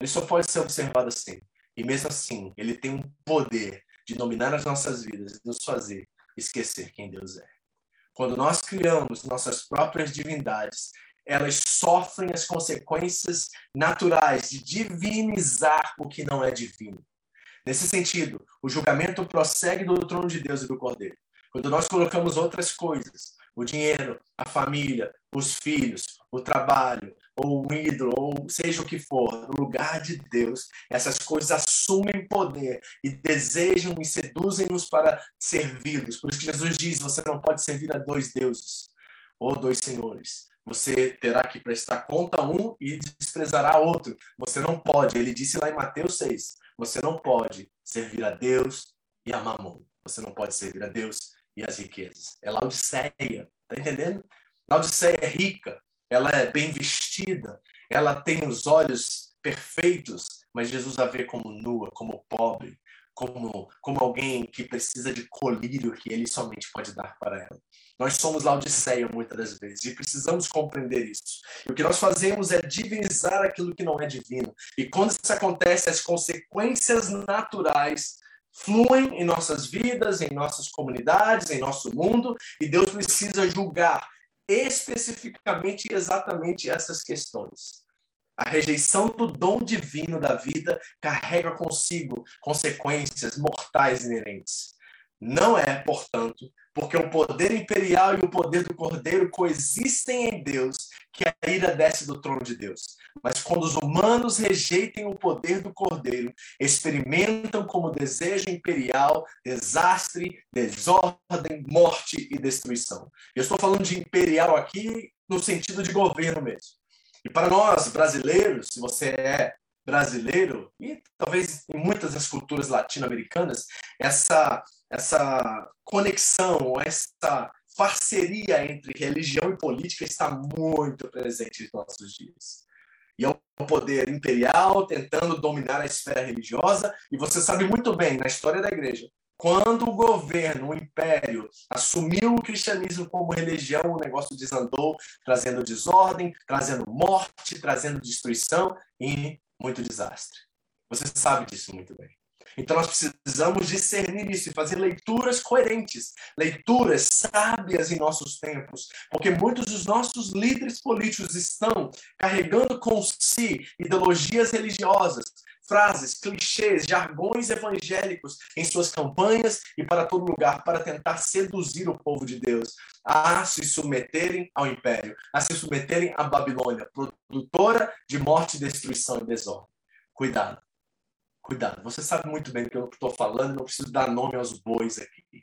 Ele só pode ser observado assim. E mesmo assim, ele tem um poder de dominar as nossas vidas e nos fazer esquecer quem Deus é. Quando nós criamos nossas próprias divindades, elas sofrem as consequências naturais de divinizar o que não é divino. Nesse sentido, o julgamento prossegue do trono de Deus e do Cordeiro. Quando nós colocamos outras coisas, o dinheiro, a família, os filhos, o trabalho, ou um ídolo, ou seja o que for, no lugar de Deus, essas coisas assumem poder e desejam e seduzem-nos para servi-los. Por isso que Jesus diz: você não pode servir a dois deuses ou dois senhores. Você terá que prestar conta a um e desprezará outro. Você não pode. Ele disse lá em Mateus 6: você não pode servir a Deus e a Mamon. Você não pode servir a Deus e as riquezas. É Laodiceia, tá entendendo? Laodiceia é rica, ela é bem vestida, ela tem os olhos perfeitos, mas Jesus a vê como nua, como pobre, como, como alguém que precisa de colírio que ele somente pode dar para ela. Nós somos Laodiceia muitas das vezes e precisamos compreender isso. E o que nós fazemos é divinizar aquilo que não é divino. E quando isso acontece, as consequências naturais fluem em nossas vidas, em nossas comunidades, em nosso mundo, e Deus precisa julgar especificamente exatamente essas questões. A rejeição do dom divino da vida carrega consigo consequências mortais inerentes. Não é, portanto, porque o poder imperial e o poder do cordeiro coexistem em Deus que a ira desce do trono de Deus. Mas quando os humanos rejeitem o poder do cordeiro, experimentam como desejo imperial desastre, desordem, morte e destruição. Eu estou falando de imperial aqui no sentido de governo mesmo. E para nós brasileiros, se você é brasileiro e talvez em muitas das culturas latino-americanas, essa essa conexão, essa parceria entre religião e política está muito presente nos nossos dias. E é um poder imperial tentando dominar a esfera religiosa, e você sabe muito bem, na história da igreja, quando o governo, o império, assumiu o cristianismo como religião, o negócio desandou, trazendo desordem, trazendo morte, trazendo destruição e muito desastre. Você sabe disso muito bem. Então nós precisamos discernir isso e fazer leituras coerentes, leituras sábias em nossos tempos, porque muitos dos nossos líderes políticos estão carregando com si ideologias religiosas, frases, clichês, jargões evangélicos em suas campanhas e para todo lugar para tentar seduzir o povo de Deus a se submeterem ao império, a se submeterem à Babilônia, produtora de morte, destruição e desordem. Cuidado. Cuidado. Você sabe muito bem do que eu estou falando, não preciso dar nome aos bois aqui.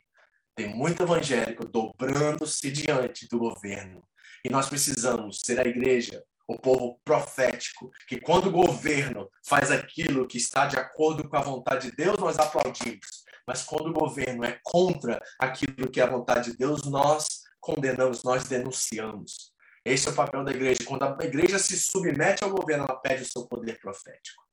Tem muito evangélico dobrando-se diante do governo. E nós precisamos ser a igreja o povo profético, que quando o governo faz aquilo que está de acordo com a vontade de Deus, nós aplaudimos. Mas quando o governo é contra aquilo que é a vontade de Deus, nós condenamos, nós denunciamos. Esse é o papel da igreja. Quando a igreja se submete ao governo, ela pede o seu poder profético.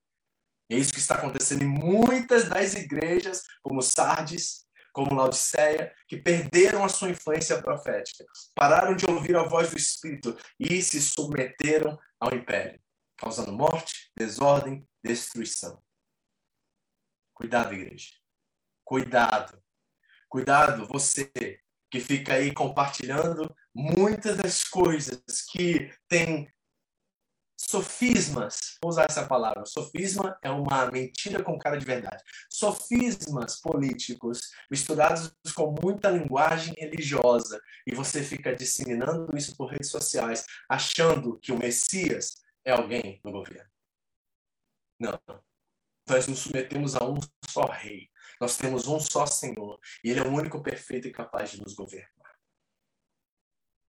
É isso que está acontecendo em muitas das igrejas, como Sardes, como Laodiceia, que perderam a sua influência profética, pararam de ouvir a voz do Espírito e se submeteram ao império, causando morte, desordem, destruição. Cuidado, igreja. Cuidado. Cuidado, você que fica aí compartilhando muitas das coisas que tem sofismas, vou usar essa palavra, sofisma é uma mentira com cara de verdade. Sofismas políticos misturados com muita linguagem religiosa e você fica disseminando isso por redes sociais, achando que o Messias é alguém no governo. Não. Nós nos submetemos a um só rei. Nós temos um só Senhor e ele é o único perfeito e capaz de nos governar.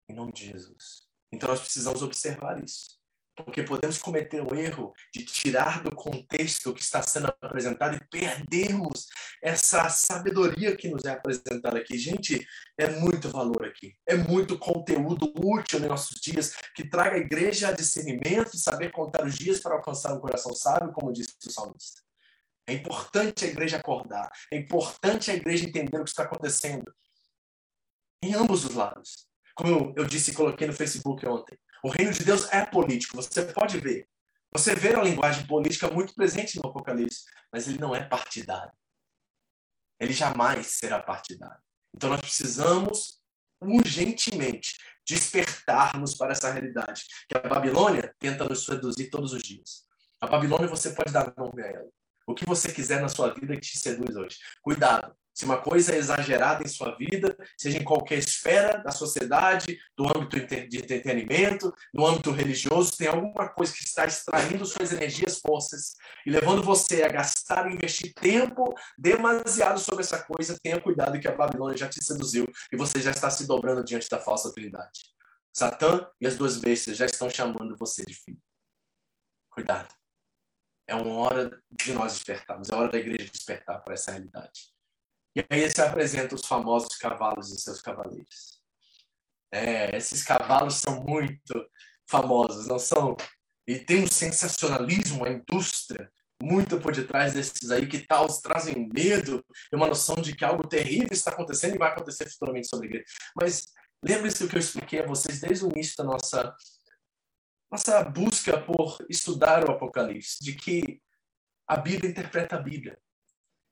Em nome de Jesus. Então nós precisamos observar isso. Porque podemos cometer o erro de tirar do contexto que está sendo apresentado e perdermos essa sabedoria que nos é apresentada aqui. Gente, é muito valor aqui. É muito conteúdo útil nos nossos dias que traga a igreja a discernimento e saber contar os dias para alcançar um coração sábio, como disse o salmista. É importante a igreja acordar. É importante a igreja entender o que está acontecendo. Em ambos os lados. Como eu disse e coloquei no Facebook ontem. O reino de Deus é político, você pode ver. Você vê a linguagem política muito presente no Apocalipse, mas ele não é partidário. Ele jamais será partidário. Então nós precisamos urgentemente despertarmos para essa realidade que a Babilônia tenta nos seduzir todos os dias. A Babilônia você pode dar nome a ela. O que você quiser na sua vida que te seduz hoje. Cuidado, se uma coisa é exagerada em sua vida, seja em qualquer esfera da sociedade, do âmbito de entretenimento, no âmbito religioso, tem alguma coisa que está extraindo suas energias, forças e levando você a gastar e investir tempo demasiado sobre essa coisa, tenha cuidado que a Babilônia já te seduziu e você já está se dobrando diante da falsa trindade. Satã e as duas bestas já estão chamando você de filho. Cuidado. É uma hora de nós despertarmos, é hora da igreja despertar para essa realidade. E aí se apresenta os famosos cavalos e seus cavaleiros. É, esses cavalos são muito famosos, não são? E tem um sensacionalismo, a indústria, muito por detrás desses aí que tal, trazem medo e uma noção de que algo terrível está acontecendo e vai acontecer futuramente sobre a igreja. Mas lembre-se do que eu expliquei a vocês desde o início da nossa, nossa busca por estudar o Apocalipse, de que a Bíblia interpreta a Bíblia.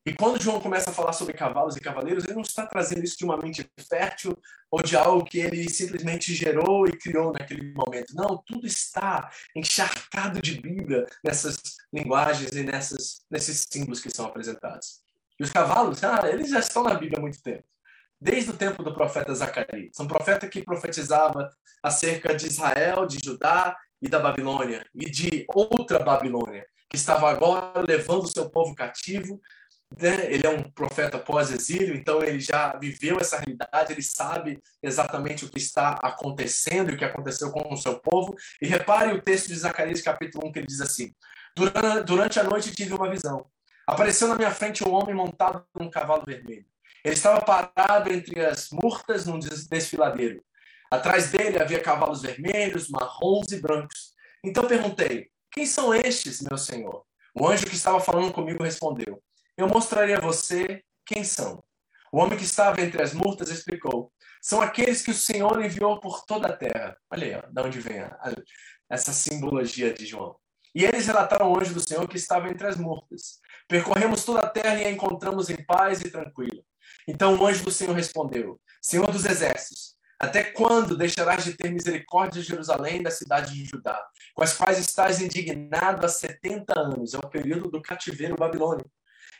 E quando João começa a falar sobre cavalos e cavaleiros, ele não está trazendo isso de uma mente fértil ou de algo que ele simplesmente gerou e criou naquele momento. Não, tudo está encharcado de Bíblia nessas linguagens e nessas, nesses símbolos que são apresentados. E os cavalos, ah, eles já estão na Bíblia há muito tempo. Desde o tempo do profeta Zacarias. Um profeta que profetizava acerca de Israel, de Judá e da Babilônia, e de outra Babilônia, que estava agora levando o seu povo cativo né? ele é um profeta pós-exílio, então ele já viveu essa realidade, ele sabe exatamente o que está acontecendo e o que aconteceu com o seu povo. E repare o texto de Zacarias, capítulo 1, que ele diz assim: Durante a noite tive uma visão. Apareceu na minha frente um homem montado num cavalo vermelho. Ele estava parado entre as murtas num desfiladeiro. Atrás dele havia cavalos vermelhos, marrons e brancos. Então perguntei: Quem são estes, meu senhor? O anjo que estava falando comigo respondeu: eu mostrarei a você quem são. O homem que estava entre as murtas explicou: São aqueles que o Senhor enviou por toda a terra. Olha aí, de onde vem a, a, essa simbologia de João. E eles relataram o anjo do Senhor que estava entre as murtas. Percorremos toda a terra e a encontramos em paz e tranquila. Então o anjo do Senhor respondeu: Senhor dos exércitos, até quando deixarás de ter misericórdia de Jerusalém e da cidade de Judá, com as quais estás indignado há 70 anos? É o período do cativeiro babilônico.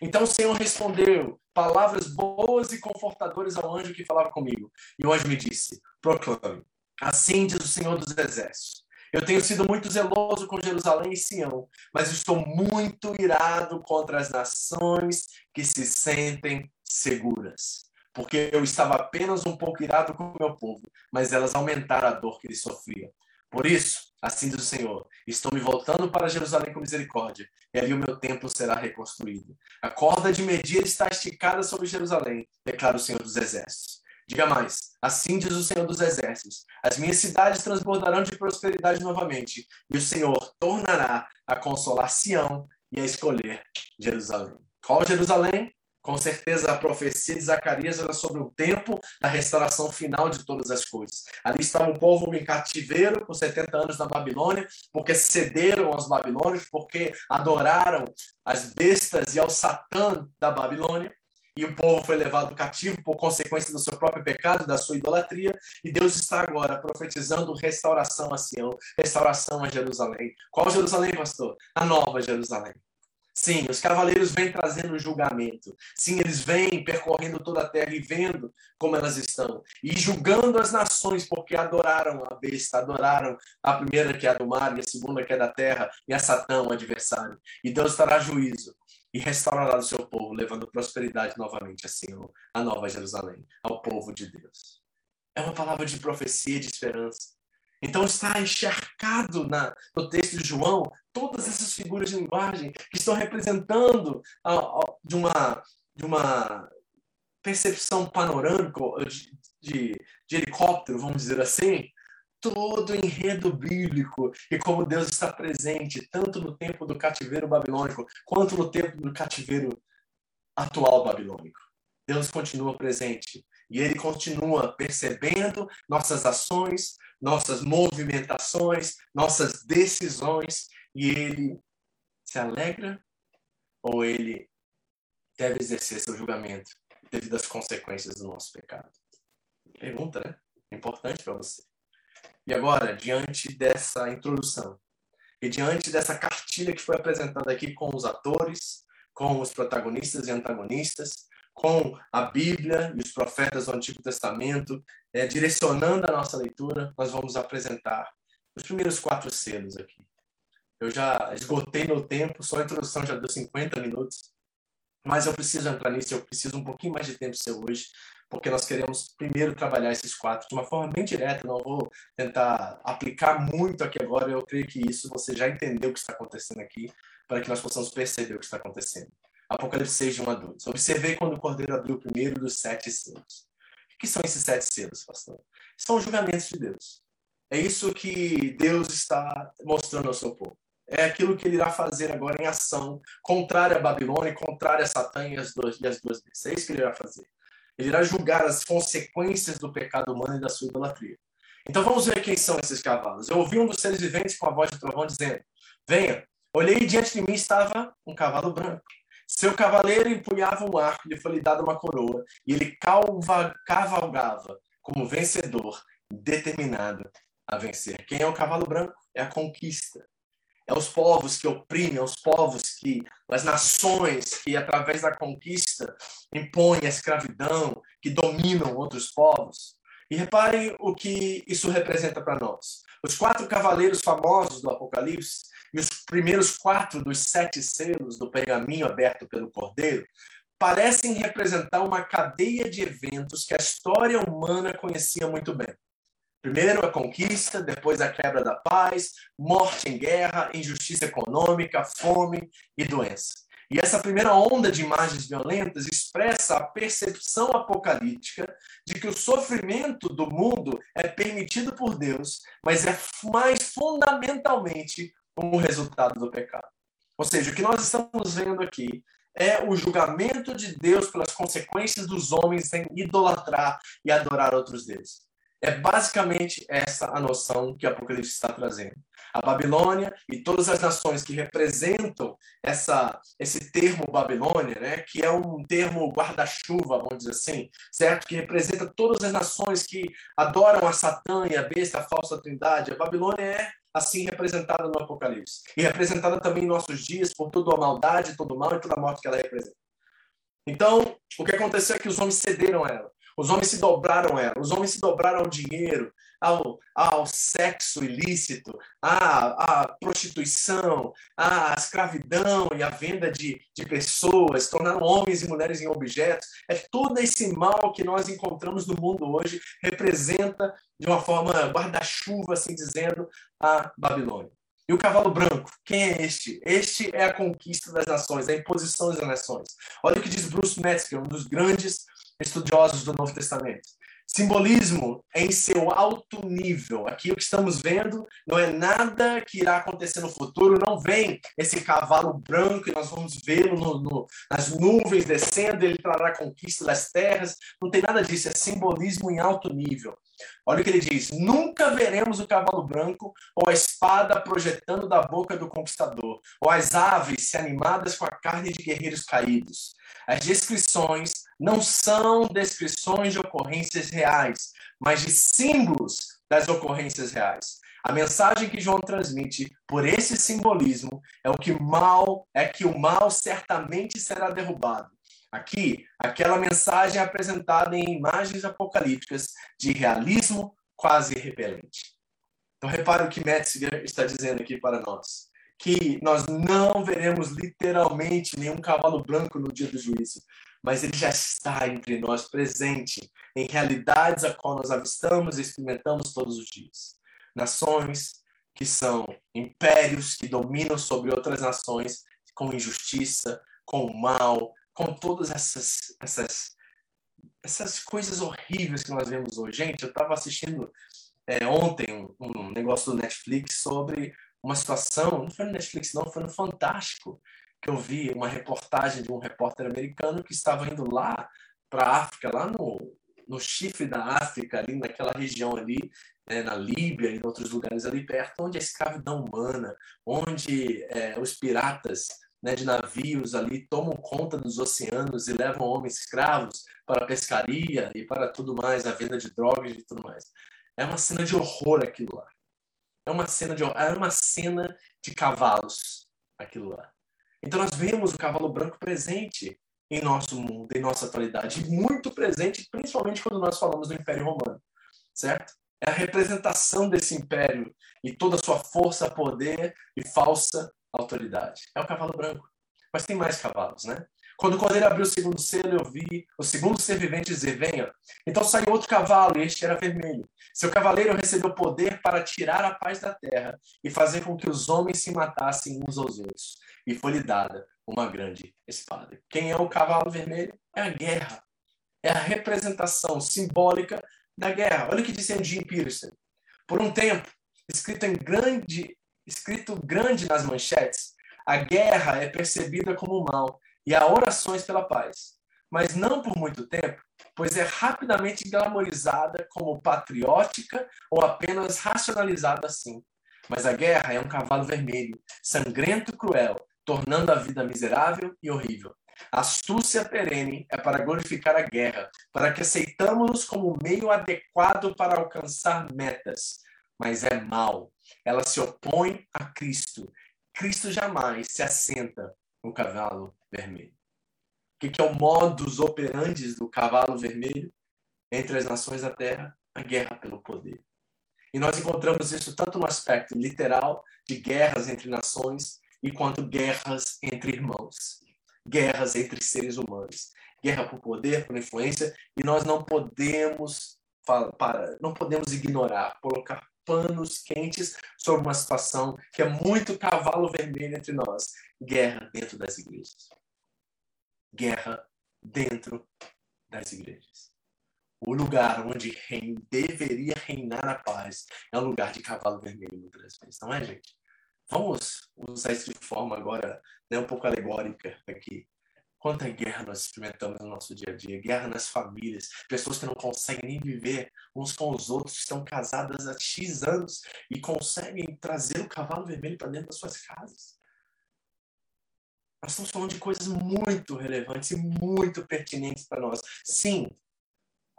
Então o Senhor respondeu palavras boas e confortadoras ao anjo que falava comigo. E o anjo me disse: proclame. Assim diz o Senhor dos Exércitos. Eu tenho sido muito zeloso com Jerusalém e Sião, mas estou muito irado contra as nações que se sentem seguras. Porque eu estava apenas um pouco irado com o meu povo, mas elas aumentaram a dor que eles sofriam. Por isso, assim diz o Senhor, estou me voltando para Jerusalém com misericórdia, e ali o meu templo será reconstruído. A corda de medir está esticada sobre Jerusalém, declara o Senhor dos Exércitos. Diga mais, assim diz o Senhor dos Exércitos: as minhas cidades transbordarão de prosperidade novamente, e o Senhor tornará a consolar Sião e a escolher Jerusalém. Qual Jerusalém? Com certeza, a profecia de Zacarias era sobre o tempo da restauração final de todas as coisas. Ali estava o povo em cativeiro por 70 anos na Babilônia, porque cederam aos babilônios, porque adoraram as bestas e ao Satã da Babilônia. E o povo foi levado cativo por consequência do seu próprio pecado, da sua idolatria. E Deus está agora profetizando restauração a Sião, restauração a Jerusalém. Qual Jerusalém, pastor? A nova Jerusalém. Sim, os cavaleiros vêm trazendo julgamento. Sim, eles vêm percorrendo toda a terra e vendo como elas estão. E julgando as nações, porque adoraram a besta, adoraram a primeira que é a do mar, e a segunda que é da terra, e a Satã, o adversário. E Deus dará juízo e restaurará o seu povo, levando prosperidade novamente assim a Nova Jerusalém, ao povo de Deus. É uma palavra de profecia, de esperança. Então está encharcado na, no texto de João todas essas figuras de linguagem que estão representando a, a, de, uma, de uma percepção panorâmica de, de, de helicóptero, vamos dizer assim, todo o enredo bíblico e como Deus está presente tanto no tempo do cativeiro babilônico quanto no tempo do cativeiro atual babilônico. Deus continua presente e ele continua percebendo nossas ações, nossas movimentações, nossas decisões, e ele se alegra ou ele deve exercer seu julgamento devido às consequências do nosso pecado? Pergunta, né? Importante para você. E agora, diante dessa introdução e diante dessa cartilha que foi apresentada aqui com os atores, com os protagonistas e antagonistas, com a Bíblia e os profetas do Antigo Testamento, é, direcionando a nossa leitura, nós vamos apresentar os primeiros quatro selos aqui. Eu já esgotei meu tempo, só a introdução já deu 50 minutos, mas eu preciso entrar nisso, eu preciso um pouquinho mais de tempo seu hoje, porque nós queremos primeiro trabalhar esses quatro de uma forma bem direta, não vou tentar aplicar muito aqui agora, eu creio que isso você já entendeu o que está acontecendo aqui, para que nós possamos perceber o que está acontecendo. Apocalipse 6, de 1 a 2. Observei quando o cordeiro abriu o primeiro dos sete selos. O que são esses sete selos, pastor? São os julgamentos de Deus. É isso que Deus está mostrando ao seu povo. É aquilo que ele irá fazer agora em ação, contrária a Babilônia, contrária a Satã e as duas, e as duas vezes. É isso que ele irá fazer. Ele irá julgar as consequências do pecado humano e da sua idolatria. Então vamos ver quem são esses cavalos. Eu ouvi um dos seres viventes com a voz de trovão dizendo: Venha. Olhei e diante de mim estava um cavalo branco Seu cavaleiro empunhava um arco, lhe foi dada uma coroa, e ele cavalgava como vencedor, determinado a vencer. Quem é o cavalo branco? É a conquista. É os povos que oprimem, é os povos que, as nações que, através da conquista, impõem a escravidão, que dominam outros povos. E reparem o que isso representa para nós. Os quatro cavaleiros famosos do Apocalipse e os primeiros quatro dos sete selos do pergaminho aberto pelo Cordeiro parecem representar uma cadeia de eventos que a história humana conhecia muito bem. Primeiro a conquista, depois a quebra da paz, morte em guerra, injustiça econômica, fome e doença. E essa primeira onda de imagens violentas expressa a percepção apocalíptica de que o sofrimento do mundo é permitido por Deus, mas é mais fundamentalmente um resultado do pecado. Ou seja, o que nós estamos vendo aqui é o julgamento de Deus pelas consequências dos homens em idolatrar e adorar outros deuses. É basicamente essa a noção que Apocalipse está trazendo. A Babilônia e todas as nações que representam essa, esse termo Babilônia, né, que é um termo guarda-chuva, vamos dizer assim, certo? Que representa todas as nações que adoram a Satã e a besta, a falsa trindade. A Babilônia é assim representada no Apocalipse. E representada também em nossos dias por toda a maldade, todo o mal e toda a morte que ela representa. Então, o que aconteceu é que os homens cederam a ela. Os homens se dobraram a ela, os homens se dobraram ao dinheiro, ao, ao sexo ilícito, à, à prostituição, à escravidão e à venda de, de pessoas, tornaram homens e mulheres em objetos. É todo esse mal que nós encontramos no mundo hoje, representa de uma forma guarda-chuva, assim dizendo, a Babilônia. E o cavalo branco, quem é este? Este é a conquista das nações, a imposição das nações. Olha o que diz Bruce Metzger, um dos grandes estudiosos do Novo Testamento. Simbolismo em seu alto nível. Aqui o que estamos vendo não é nada que irá acontecer no futuro, não vem esse cavalo branco e nós vamos vê-lo nas nuvens descendo, ele trará a conquista das terras. Não tem nada disso, é simbolismo em alto nível. Olha o que ele diz: nunca veremos o cavalo branco ou a espada projetando da boca do conquistador, ou as aves se animadas com a carne de guerreiros caídos. As descrições não são descrições de ocorrências reais, mas de símbolos das ocorrências reais. A mensagem que João transmite por esse simbolismo é o que mal é que o mal certamente será derrubado. Aqui, aquela mensagem é apresentada em imagens apocalípticas de realismo quase repelente. Então repare o que Metzger está dizendo aqui para nós que nós não veremos literalmente nenhum cavalo branco no dia do juízo, mas ele já está entre nós, presente em realidades a qual nós avistamos e experimentamos todos os dias. Nações que são impérios que dominam sobre outras nações com injustiça, com mal, com todas essas essas essas coisas horríveis que nós vemos hoje. Gente, eu estava assistindo é, ontem um, um negócio do Netflix sobre uma situação, não foi no Netflix, não, foi no Fantástico, que eu vi uma reportagem de um repórter americano que estava indo lá para a África, lá no, no chifre da África, ali naquela região ali, né, na Líbia e em outros lugares ali perto, onde a escravidão humana, onde é, os piratas né, de navios ali tomam conta dos oceanos e levam homens escravos para a pescaria e para tudo mais, a venda de drogas e tudo mais. É uma cena de horror aquilo lá. É uma cena de é uma cena de cavalos aquilo lá. Então nós vemos o cavalo branco presente em nosso mundo, em nossa atualidade, muito presente, principalmente quando nós falamos do Império Romano, certo? É a representação desse império e toda a sua força, poder e falsa autoridade. É o cavalo branco. Mas tem mais cavalos, né? Quando o cordeiro abriu o segundo selo, eu vi o segundo ser vivente dizer: Venha. Então saiu outro cavalo, e este era vermelho. Seu cavaleiro recebeu poder para tirar a paz da terra e fazer com que os homens se matassem uns aos outros. E foi-lhe dada uma grande espada. Quem é o cavalo vermelho? É a guerra. É a representação simbólica da guerra. Olha o que disse Jim Peterson. Por um tempo, escrito em grande, escrito grande nas manchetes, a guerra é percebida como mal e há orações pela paz, mas não por muito tempo, pois é rapidamente glamorizada como patriótica ou apenas racionalizada assim. Mas a guerra é um cavalo vermelho, sangrento e cruel, tornando a vida miserável e horrível. A astúcia perene é para glorificar a guerra, para que aceitamos como meio adequado para alcançar metas. Mas é mal. Ela se opõe a Cristo. Cristo jamais se assenta no cavalo vermelho. O que é o modus operandi do cavalo vermelho entre as nações da terra? A guerra pelo poder. E nós encontramos isso tanto no aspecto literal de guerras entre nações e quanto guerras entre irmãos guerras entre seres humanos, guerra por poder, por influência, e nós não podemos para, não podemos ignorar, colocar panos quentes sobre uma situação que é muito cavalo vermelho entre nós, guerra dentro das igrejas. Guerra dentro das igrejas. O lugar onde rein, deveria reinar a paz é um lugar de cavalo vermelho muitas vezes, não é, gente? Vamos usar isso de forma agora né, um pouco alegórica aqui. Quanta guerra nós experimentamos no nosso dia a dia, guerra nas famílias, pessoas que não conseguem nem viver uns com os outros, estão casadas há X anos e conseguem trazer o cavalo vermelho para dentro das suas casas. Nós estamos falando de coisas muito relevantes e muito pertinentes para nós. Sim,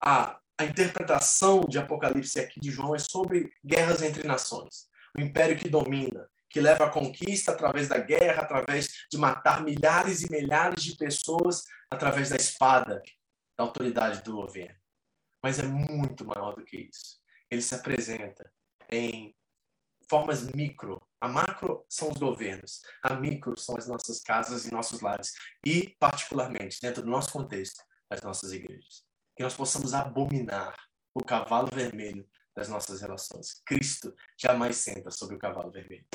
a, a interpretação de Apocalipse aqui de João é sobre guerras entre nações. O império que domina, que leva à conquista através da guerra, através de matar milhares e milhares de pessoas através da espada, da autoridade do governo. Mas é muito maior do que isso. Ele se apresenta em formas micro. A macro são os governos, a micro são as nossas casas e nossos lares, e, particularmente, dentro do nosso contexto, as nossas igrejas. Que nós possamos abominar o cavalo vermelho das nossas relações. Cristo jamais senta sobre o cavalo vermelho.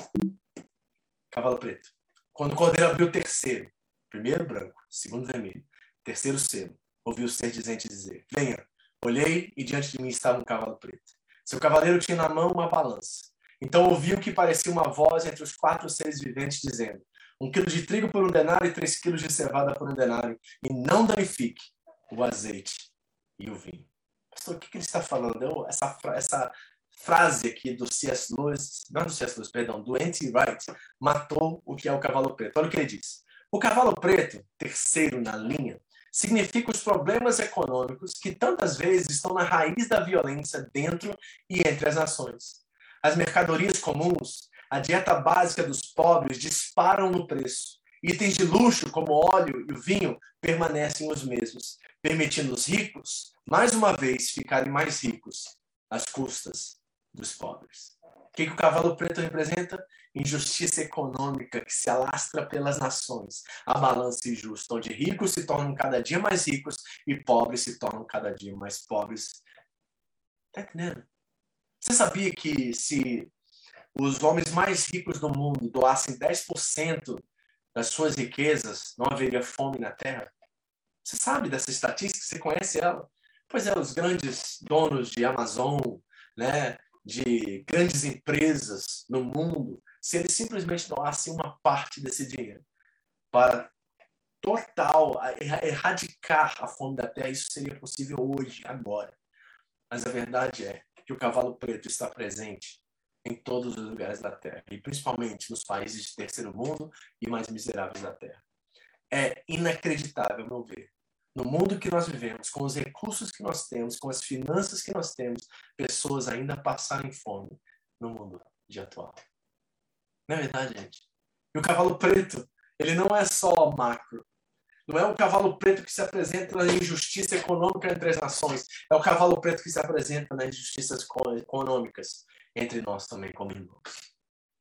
Cavalo preto. Quando o cordeiro abriu o terceiro, primeiro branco, segundo vermelho, terceiro selo, ouviu o ser dizente dizer: Venha. Olhei e diante de mim estava um cavalo preto. Seu cavaleiro tinha na mão uma balança. Então ouviu que parecia uma voz entre os quatro seres viventes dizendo: Um quilo de trigo por um denário e três quilos de cevada por um denário, e não danifique o azeite e o vinho. Pastor, o que, que ele está falando? Eu, essa, essa frase aqui do C.S. Lewis, não do C.S. Lewis, perdão, do N.T. Wright, matou o que é o cavalo preto. Olha o que ele diz. O cavalo preto, terceiro na linha, significa os problemas econômicos que tantas vezes estão na raiz da violência dentro e entre as nações. As mercadorias comuns, a dieta básica dos pobres disparam no preço. Itens de luxo, como óleo e vinho, permanecem os mesmos, permitindo os ricos, mais uma vez, ficarem mais ricos às custas dos pobres. O que, que o cavalo preto representa? Injustiça econômica que se alastra pelas nações, a balança injusta, onde ricos se tornam cada dia mais ricos e pobres se tornam cada dia mais pobres. Tá entendendo? Você sabia que se os homens mais ricos do mundo doassem 10% das suas riquezas, não haveria fome na Terra? Você sabe dessa estatística? Você conhece ela? Pois é, os grandes donos de Amazon, né, de grandes empresas no mundo, se eles simplesmente doassem uma parte desse dinheiro para total erradicar a fome da terra, isso seria possível hoje, agora. Mas a verdade é que o cavalo preto está presente em todos os lugares da terra, e principalmente nos países de terceiro mundo e mais miseráveis da terra. É inacreditável, meu ver, no mundo que nós vivemos, com os recursos que nós temos, com as finanças que nós temos, pessoas ainda passarem fome no mundo de atual. Não é verdade, gente? E o cavalo preto, ele não é só macro. Não é o cavalo preto que se apresenta na injustiça econômica entre as nações. É o cavalo preto que se apresenta nas injustiças econômicas entre nós também como irmãos.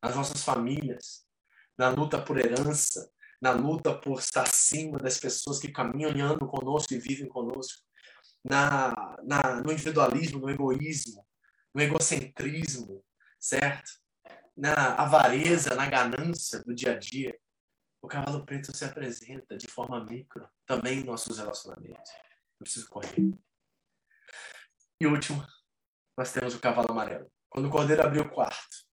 Nas nossas famílias, na luta por herança, na luta por estar acima das pessoas que caminham e andam conosco e vivem conosco, na, na, no individualismo, no egoísmo, no egocentrismo, certo? Na avareza, na ganância do dia a dia. O cavalo preto se apresenta de forma micro também em nossos relacionamentos. Eu preciso correr. E último, nós temos o cavalo amarelo. Quando o cordeiro abriu o quarto,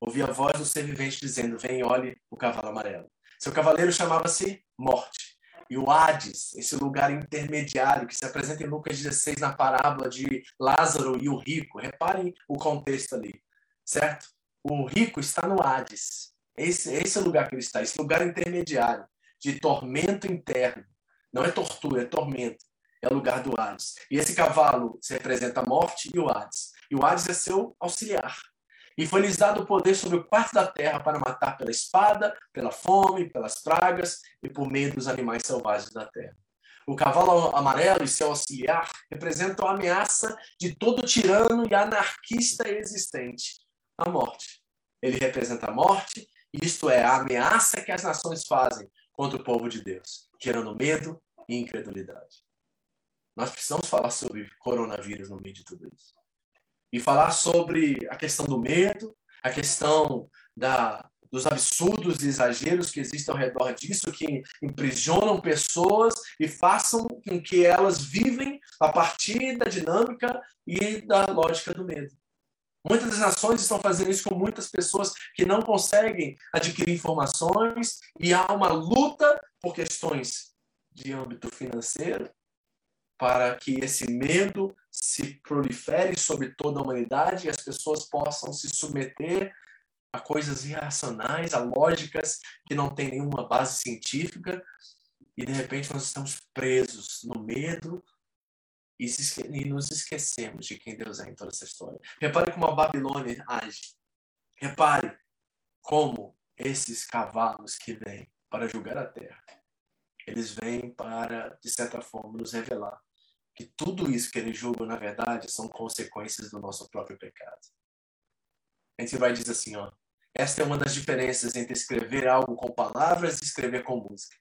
ouvi a voz do ser vivente dizendo: Vem olhe o cavalo amarelo. Seu cavaleiro chamava-se Morte. E o Hades, esse lugar intermediário que se apresenta em Lucas 16 na parábola de Lázaro e o rico. Reparem o contexto ali, certo? O rico está no Hades, Esse, esse é o lugar que ele está, esse lugar intermediário de tormento interno. Não é tortura, é tormento. É o lugar do Hades. E esse cavalo representa a morte e o Hades. E o Hades é seu auxiliar. E foi-lhes dado o poder sobre o quarto da terra para matar pela espada, pela fome, pelas pragas e por meio dos animais selvagens da terra. O cavalo amarelo e seu auxiliar representam a ameaça de todo tirano e anarquista existente, a morte. Ele representa a morte, isto é, a ameaça que as nações fazem contra o povo de Deus, gerando medo e incredulidade. Nós precisamos falar sobre coronavírus no meio de tudo isso. E falar sobre a questão do medo, a questão da, dos absurdos e exageros que existem ao redor disso, que imprisionam pessoas e façam com que elas vivem a partir da dinâmica e da lógica do medo. Muitas das nações estão fazendo isso com muitas pessoas que não conseguem adquirir informações e há uma luta por questões de âmbito financeiro para que esse medo se prolifere sobre toda a humanidade e as pessoas possam se submeter a coisas irracionais, a lógicas que não têm nenhuma base científica, e de repente nós estamos presos no medo e, se, e nos esquecemos de quem Deus é em toda essa história. Repare como a Babilônia age. Repare como esses cavalos que vêm para julgar a terra, eles vêm para, de certa forma, nos revelar que tudo isso que eles julgam, na verdade, são consequências do nosso próprio pecado. A gente vai dizer assim, ó, esta é uma das diferenças entre escrever algo com palavras e escrever com música.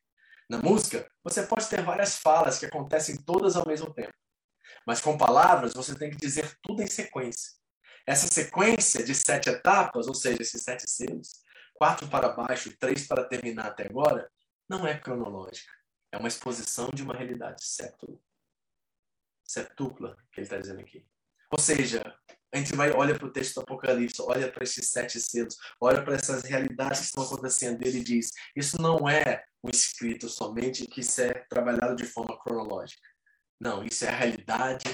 Na música, você pode ter várias falas que acontecem todas ao mesmo tempo. Mas com palavras, você tem que dizer tudo em sequência. Essa sequência de sete etapas, ou seja, esses sete selos, quatro para baixo, três para terminar até agora, não é cronológica. É uma exposição de uma realidade septula. Septupla, que ele está dizendo aqui. Ou seja, a gente vai olha para o texto do Apocalipse, olha para esses sete selos, olha para essas realidades que estão acontecendo ele diz: isso não é um escrito somente que isso é trabalhado de forma cronológica. Não, isso é a realidade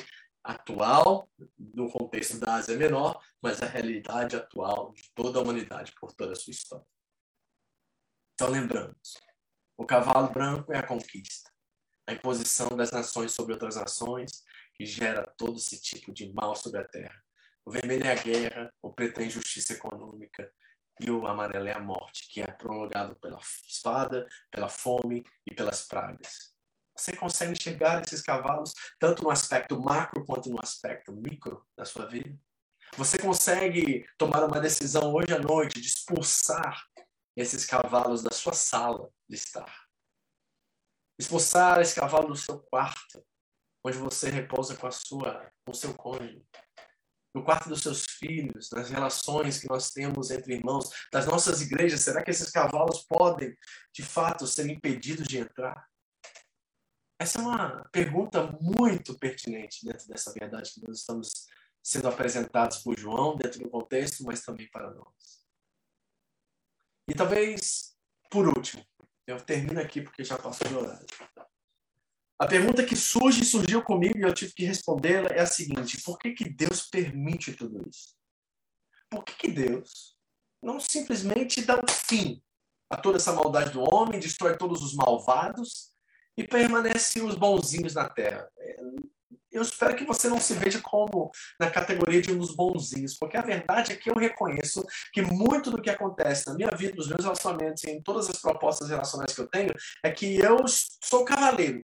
atual no contexto da Ásia Menor, mas a realidade atual de toda a humanidade por toda a sua história. Então lembramos, o cavalo branco é a conquista, a imposição das nações sobre outras nações, que gera todo esse tipo de mal sobre a terra. O vermelho é a guerra, o preto é a injustiça econômica e o amarelo é a morte, que é prolongado pela espada, pela fome e pelas pragas. Você consegue enxergar esses cavalos tanto no aspecto macro quanto no aspecto micro da sua vida? Você consegue tomar uma decisão hoje à noite de expulsar esses cavalos da sua sala de estar? Expulsar esse cavalo do seu quarto, onde você repousa com a sua, com o seu cônjuge, no quarto dos seus filhos, nas relações que nós temos entre irmãos, das nossas igrejas, será que esses cavalos podem, de fato, ser impedidos de entrar? Essa é uma pergunta muito pertinente dentro dessa verdade que nós estamos sendo apresentados por João, dentro do contexto, mas também para nós. E talvez, por último, eu termino aqui porque já passou o horário. A pergunta que surge surgiu comigo e eu tive que respondê-la é a seguinte: por que, que Deus permite tudo isso? Por que, que Deus não simplesmente dá um fim a toda essa maldade do homem, destrói todos os malvados e permanece os bonzinhos na terra? Eu espero que você não se veja como na categoria de um dos bonzinhos, porque a verdade é que eu reconheço que muito do que acontece na minha vida, nos meus relacionamentos, em todas as propostas relacionais que eu tenho, é que eu sou cavaleiro.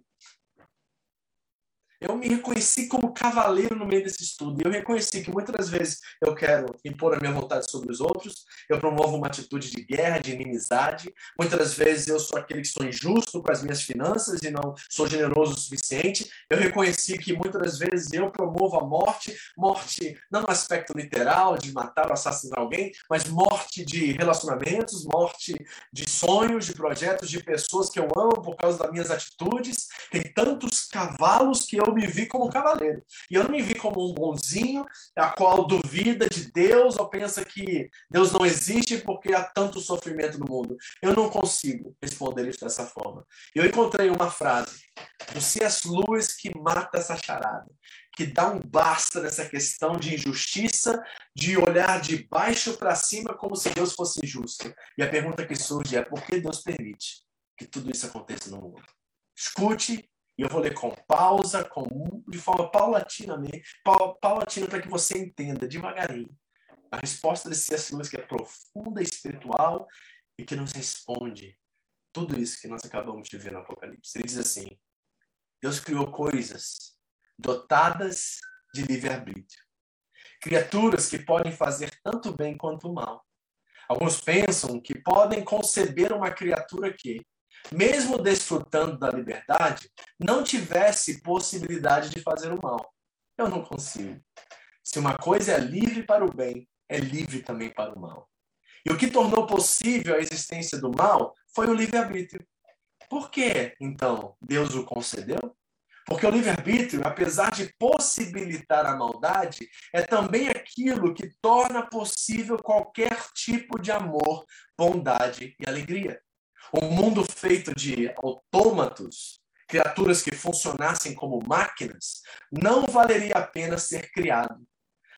Eu me reconheci como cavaleiro no meio desse estudo. E eu reconheci que muitas vezes eu quero impor a minha vontade sobre os outros, eu promovo uma atitude de guerra, de inimizade. Muitas vezes eu sou aquele que sou injusto com as minhas finanças e não sou generoso o suficiente. Eu reconheci que muitas vezes eu promovo a morte, morte não no aspecto literal de matar ou assassinar alguém, mas morte de relacionamentos, morte de sonhos, de projetos, de pessoas que eu amo por causa das minhas atitudes. Tem tantos cavalos que eu eu me vi como cavaleiro. E eu não me vi como um bonzinho, a qual duvida de Deus ou pensa que Deus não existe porque há tanto sofrimento no mundo. Eu não consigo responder isso dessa forma. Eu encontrei uma frase do C.S. Lewis que mata essa charada que dá um basta nessa questão de injustiça, de olhar de baixo para cima como se Deus fosse injusto. E a pergunta que surge é por que Deus permite que tudo isso aconteça no mundo? Escute e eu vou ler com pausa, com, de forma paulatina, paulatina para que você entenda devagarinho a resposta desse. Lewis que é profunda, espiritual e que nos responde tudo isso que nós acabamos de ver no Apocalipse. Ele diz assim: Deus criou coisas dotadas de livre-arbítrio. Criaturas que podem fazer tanto bem quanto mal. Alguns pensam que podem conceber uma criatura que, mesmo desfrutando da liberdade, não tivesse possibilidade de fazer o mal. Eu não consigo. Se uma coisa é livre para o bem, é livre também para o mal. E o que tornou possível a existência do mal foi o livre-arbítrio. Por que, então, Deus o concedeu? Porque o livre-arbítrio, apesar de possibilitar a maldade, é também aquilo que torna possível qualquer tipo de amor, bondade e alegria. Um mundo feito de autômatos, criaturas que funcionassem como máquinas, não valeria a pena ser criado.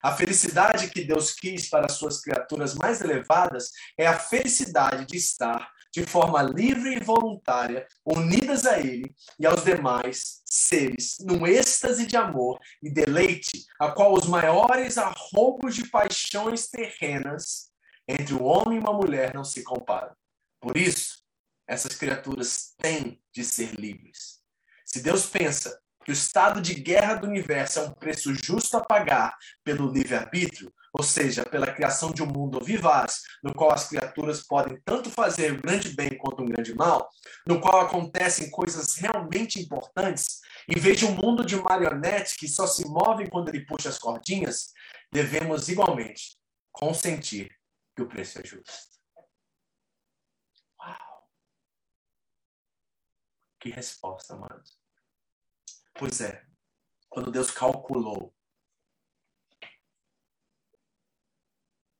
A felicidade que Deus quis para suas criaturas mais elevadas é a felicidade de estar de forma livre e voluntária, unidas a Ele e aos demais seres, num êxtase de amor e deleite, a qual os maiores arroubos de paixões terrenas entre o homem e uma mulher não se comparam. Por isso, essas criaturas têm de ser livres. Se Deus pensa que o estado de guerra do universo é um preço justo a pagar pelo livre-arbítrio, ou seja, pela criação de um mundo vivaz, no qual as criaturas podem tanto fazer um grande bem quanto um grande mal, no qual acontecem coisas realmente importantes, em vez de um mundo de marionetes que só se movem quando ele puxa as cordinhas, devemos igualmente consentir que o preço é justo. Que resposta, amados. Pois é, quando Deus calculou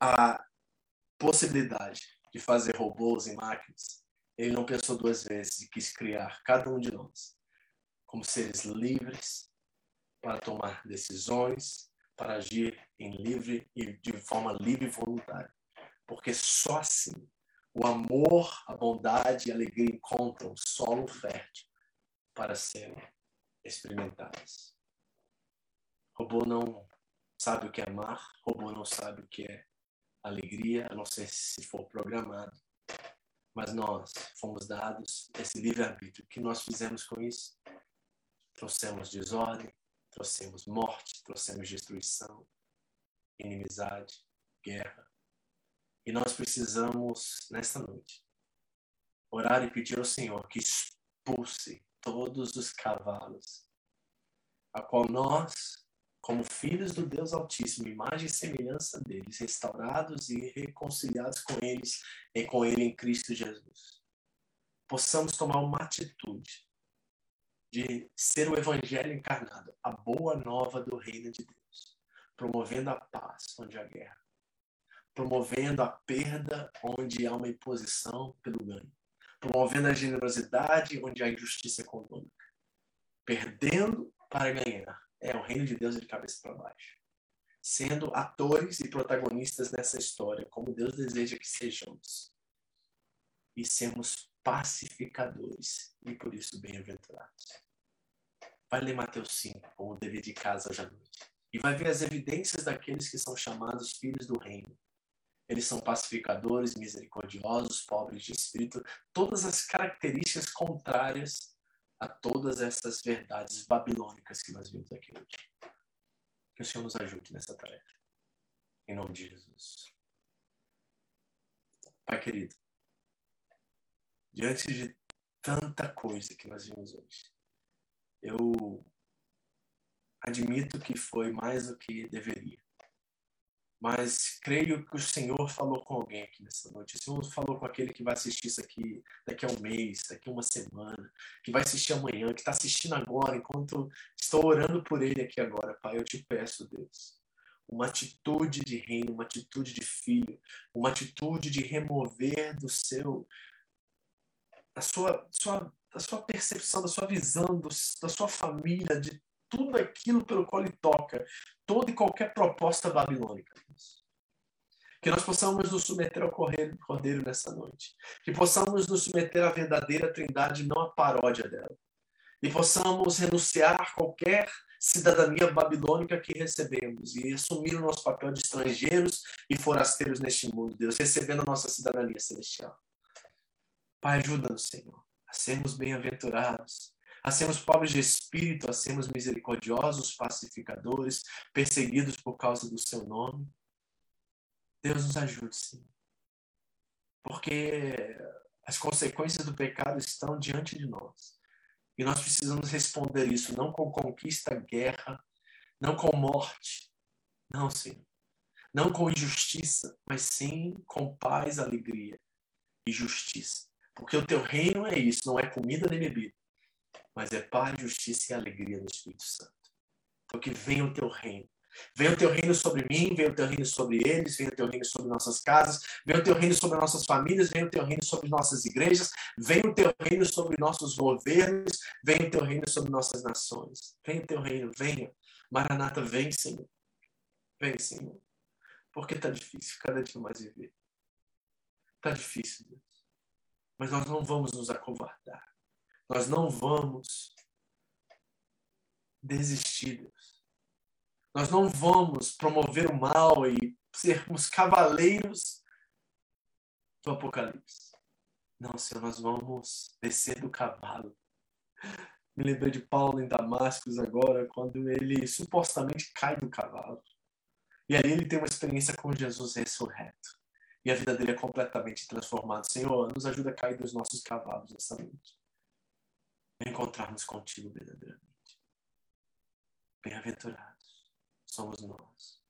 a possibilidade de fazer robôs e máquinas, ele não pensou duas vezes e quis criar cada um de nós como seres livres para tomar decisões, para agir em livre e de forma livre e voluntária. Porque só assim o amor, a bondade e a alegria encontram solo fértil para serem experimentadas. Robô não sabe o que é amar, robô não sabe o que é alegria, a não ser se for programado. Mas nós fomos dados esse livre-arbítrio. O que nós fizemos com isso? Trouxemos desordem, trouxemos morte, trouxemos destruição, inimizade, guerra. E nós precisamos, nesta noite, orar e pedir ao Senhor que expulse todos os cavalos, a qual nós como filhos do Deus Altíssimo, imagem e semelhança deles, restaurados e reconciliados com eles e com Ele em Cristo Jesus. Possamos tomar uma atitude de ser o Evangelho encarnado, a boa nova do reino de Deus, promovendo a paz onde há guerra, promovendo a perda onde há uma imposição pelo ganho, promovendo a generosidade onde há injustiça econômica, perdendo para ganhar é o reino de Deus de cabeça para baixo. Sendo atores e protagonistas nessa história, como Deus deseja que sejamos. E sermos pacificadores, e por isso bem-aventurados. Vai ler Mateus 5, como dever de casa hoje à noite. E vai ver as evidências daqueles que são chamados filhos do reino. Eles são pacificadores, misericordiosos, pobres de espírito, todas as características contrárias a todas essas verdades babilônicas que nós vimos aqui hoje. Que o Senhor nos ajude nessa tarefa. Em nome de Jesus. Pai querido, diante de tanta coisa que nós vimos hoje, eu admito que foi mais do que deveria. Mas creio que o Senhor falou com alguém aqui nessa noite. O Senhor falou com aquele que vai assistir isso aqui daqui a um mês, daqui a uma semana, que vai assistir amanhã, que está assistindo agora, enquanto estou orando por ele aqui agora, Pai. Eu te peço, Deus, uma atitude de reino, uma atitude de filho, uma atitude de remover do seu, da sua, sua, sua percepção, da sua visão, do, da sua família, de tudo aquilo pelo qual ele toca, toda e qualquer proposta babilônica. Que nós possamos nos submeter ao Cordeiro nessa noite. Que possamos nos submeter à verdadeira trindade, não à paródia dela. E possamos renunciar a qualquer cidadania babilônica que recebemos e assumir o nosso papel de estrangeiros e forasteiros neste mundo, Deus, recebendo a nossa cidadania celestial. Pai, ajuda-nos, Senhor, a sermos bem-aventurados, a sermos pobres de espírito, a sermos misericordiosos, pacificadores, perseguidos por causa do seu nome. Deus nos ajude, Senhor. Porque as consequências do pecado estão diante de nós. E nós precisamos responder isso não com conquista, guerra, não com morte. Não, Senhor. Não com injustiça, mas sim com paz, alegria e justiça. Porque o teu reino é isso, não é comida nem bebida, mas é paz, justiça e alegria no Espírito Santo. Então que venha o teu reino. Venha o teu reino sobre mim, venha o teu reino sobre eles, venha o teu reino sobre nossas casas, venha o teu reino sobre nossas famílias, venha o teu reino sobre nossas igrejas, venha o teu reino sobre nossos governos, venha o teu reino sobre nossas nações. Venha o teu reino, venha. Maranata, vem, Senhor. Vem, Senhor. Porque está difícil cada dia mais viver. Está difícil, Deus. Mas nós não vamos nos acovardar. Nós não vamos desistir, Deus. Nós não vamos promover o mal e sermos cavaleiros do Apocalipse. Não, Senhor, nós vamos descer do cavalo. Me lembrei de Paulo em Damasco agora, quando ele supostamente cai do cavalo. E aí ele tem uma experiência com Jesus ressurreto. E a vida dele é completamente transformada. Senhor, nos ajuda a cair dos nossos cavalos nessa noite encontrarmos contigo verdadeiramente. Bem-aventurados somos nós.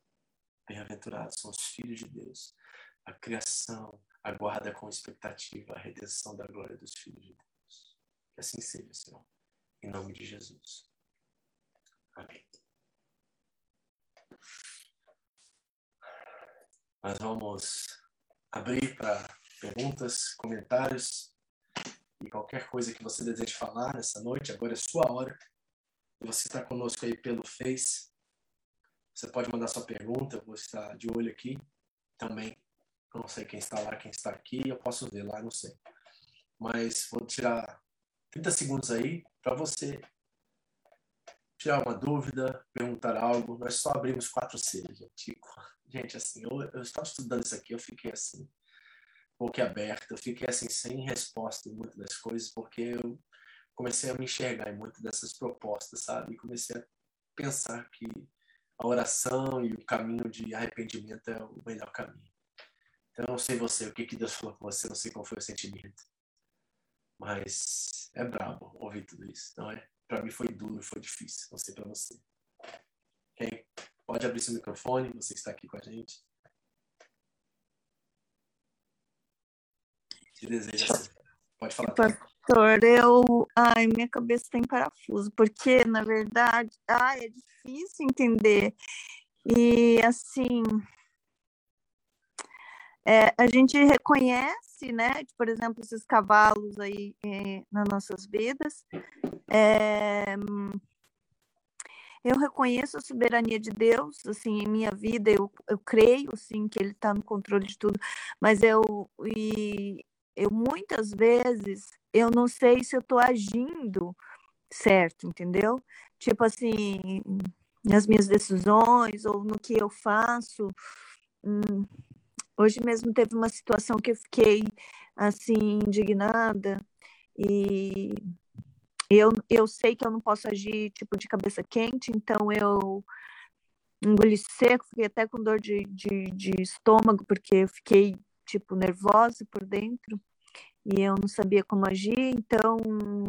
Bem-aventurados são os filhos de Deus. A criação aguarda com expectativa a redenção da glória dos filhos de Deus. Que assim seja, Senhor. Em nome de Jesus. Amém. Nós vamos abrir para perguntas, comentários. E qualquer coisa que você deseje falar nessa noite, agora é sua hora. Você está conosco aí pelo Face. Você pode mandar sua pergunta, eu vou estar de olho aqui também. Não sei quem está lá, quem está aqui, eu posso ver lá, não sei. Mas vou tirar 30 segundos aí para você tirar uma dúvida, perguntar algo. Nós só abrimos quatro Cs, gente. Gente, assim, eu, eu estava estudando isso aqui, eu fiquei assim boquiaberta, eu fiquei assim sem resposta em muitas das coisas, porque eu comecei a me enxergar em muitas dessas propostas, sabe? E comecei a pensar que a oração e o caminho de arrependimento é o melhor caminho. Então, eu não sei você, o que, que Deus falou com você, não sei qual foi o sentimento. Mas é brabo ouvir tudo isso, não é? Para mim foi duro, foi difícil, não sei para você. Ok? Pode abrir seu microfone, você está aqui com a gente. Se deseja. Pode falar. Pastor, eu. Ai, minha cabeça tem parafuso, porque, na verdade, ai, é difícil entender. E, assim. É, a gente reconhece, né, por exemplo, esses cavalos aí é, nas nossas vidas. É, eu reconheço a soberania de Deus, assim, em minha vida, eu, eu creio, sim, que Ele está no controle de tudo, mas eu, e, eu muitas vezes eu não sei se eu estou agindo certo, entendeu? Tipo assim, nas minhas decisões ou no que eu faço. Hum, hoje mesmo teve uma situação que eu fiquei assim indignada e eu, eu sei que eu não posso agir tipo de cabeça quente, então eu engoli seco, fiquei até com dor de, de, de estômago, porque eu fiquei tipo, nervosa por dentro e eu não sabia como agir, então.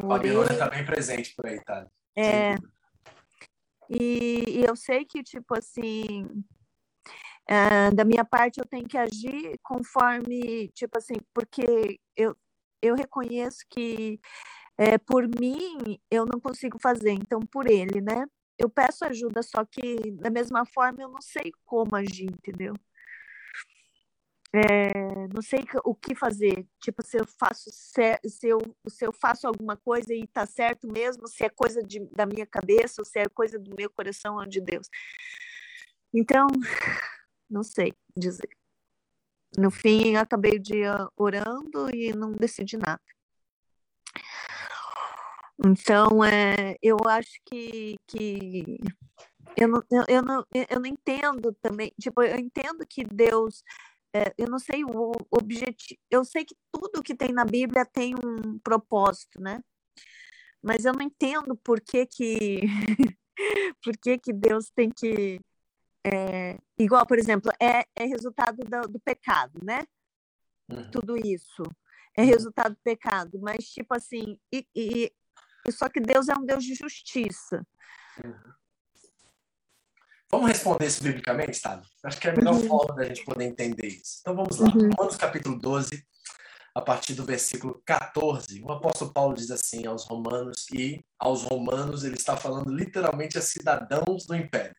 A Babilônia está bem presente por aí, tá? É. E, e, eu sei que, tipo assim, Uh, da minha parte, eu tenho que agir conforme, tipo assim, porque eu, eu reconheço que é, por mim eu não consigo fazer, então por ele, né? Eu peço ajuda, só que da mesma forma eu não sei como agir, entendeu? É, não sei o que fazer. Tipo, se eu faço se eu, se eu faço alguma coisa e tá certo mesmo, se é coisa de, da minha cabeça ou se é coisa do meu coração ou de Deus. Então, não sei dizer. No fim, acabei o dia orando e não decidi nada. Então, é, eu acho que, que eu, não, eu, não, eu não entendo também. Tipo, eu entendo que Deus é, eu não sei o objetivo, eu sei que tudo que tem na Bíblia tem um propósito, né? Mas eu não entendo por que que, por que, que Deus tem que. É, igual, por exemplo, é, é resultado do, do pecado, né? Uhum. Tudo isso é uhum. resultado do pecado, mas tipo assim, e, e, só que Deus é um Deus de justiça. Uhum. Vamos responder isso biblicamente, tá? Acho que é a melhor uhum. forma da gente poder entender isso. Então vamos lá. Uhum. Romanos capítulo 12, a partir do versículo 14. O apóstolo Paulo diz assim aos romanos, e aos romanos ele está falando literalmente a cidadãos do império.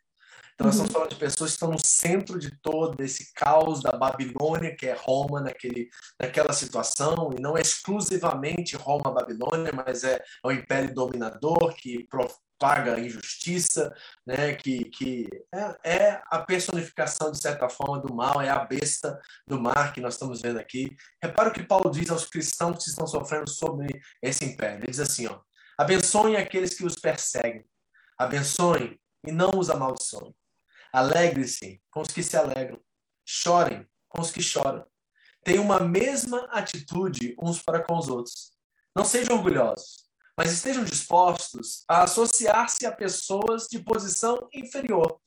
Então, nós estamos uhum. falando de pessoas que estão no centro de todo esse caos da Babilônia, que é Roma, naquele, naquela situação, e não é exclusivamente Roma-Babilônia, mas é o império dominador que paga a injustiça, né, que, que é, é, a personificação, de certa forma, do mal, é a besta do mar que nós estamos vendo aqui. Repara o que Paulo diz aos cristãos que estão sofrendo sobre esse império. Ele diz assim, ó, abençoem aqueles que os perseguem, abençoem e não os amaldiçoem. Alegre-se com os que se alegram, chorem com os que choram. Tenham uma mesma atitude uns para com os outros. Não sejam orgulhosos, mas estejam dispostos a associar-se a pessoas de posição inferior.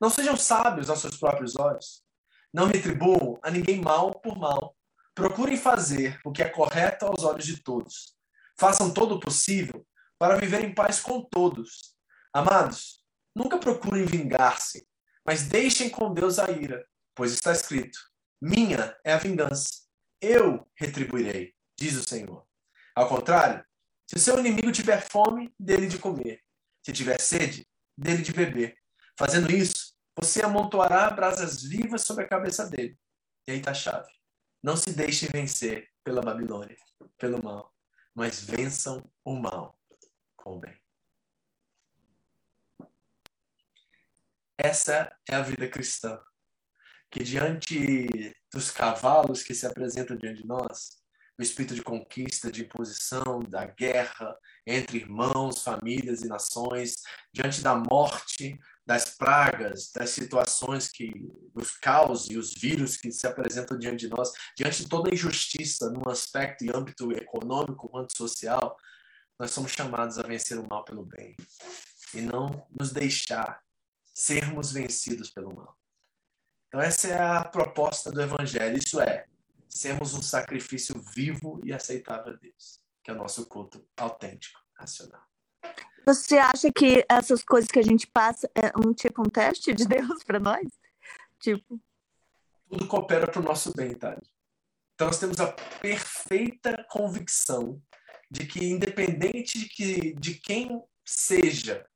Não sejam sábios aos seus próprios olhos. Não retribuam a ninguém mal por mal. Procurem fazer o que é correto aos olhos de todos. Façam todo o possível para viver em paz com todos. Amados, nunca procurem vingar-se, mas deixem com Deus a ira, pois está escrito: Minha é a vingança, eu retribuirei, diz o Senhor. Ao contrário, se o seu inimigo tiver fome, dele de comer. Se tiver sede, dele de beber. Fazendo isso, você amontoará brasas vivas sobre a cabeça dele. E aí está a chave. Não se deixe vencer pela Babilônia, pelo mal, mas vençam o mal com o bem. Essa é a vida cristã. Que diante dos cavalos que se apresentam diante de nós, o espírito de conquista, de imposição, da guerra entre irmãos, famílias e nações, diante da morte, das pragas, das situações que os caos e os vírus que se apresentam diante de nós, diante de toda injustiça no aspecto e âmbito econômico quanto social, nós somos chamados a vencer o mal pelo bem e não nos deixar sermos vencidos pelo mal. Então essa é a proposta do evangelho, isso é sermos um sacrifício vivo e aceitável a Deus, que é o nosso culto autêntico, racional. Você acha que essas coisas que a gente passa é um tipo um teste de Deus para nós? Tipo, tudo coopera para o nosso bem, tá? Então nós temos a perfeita convicção de que independente de, que, de quem seja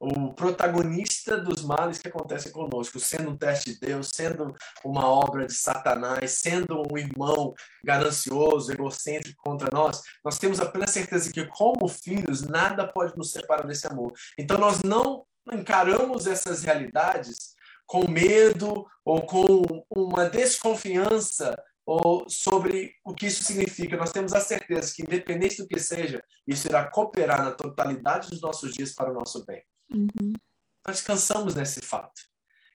o protagonista dos males que acontecem conosco, sendo um teste de Deus, sendo uma obra de Satanás, sendo um irmão ganancioso, egocêntrico contra nós, nós temos a plena certeza que, como filhos, nada pode nos separar desse amor. Então, nós não encaramos essas realidades com medo ou com uma desconfiança ou sobre o que isso significa. Nós temos a certeza que, independente do que seja, isso irá cooperar na totalidade dos nossos dias para o nosso bem. Uhum. Nós descansamos nesse fato.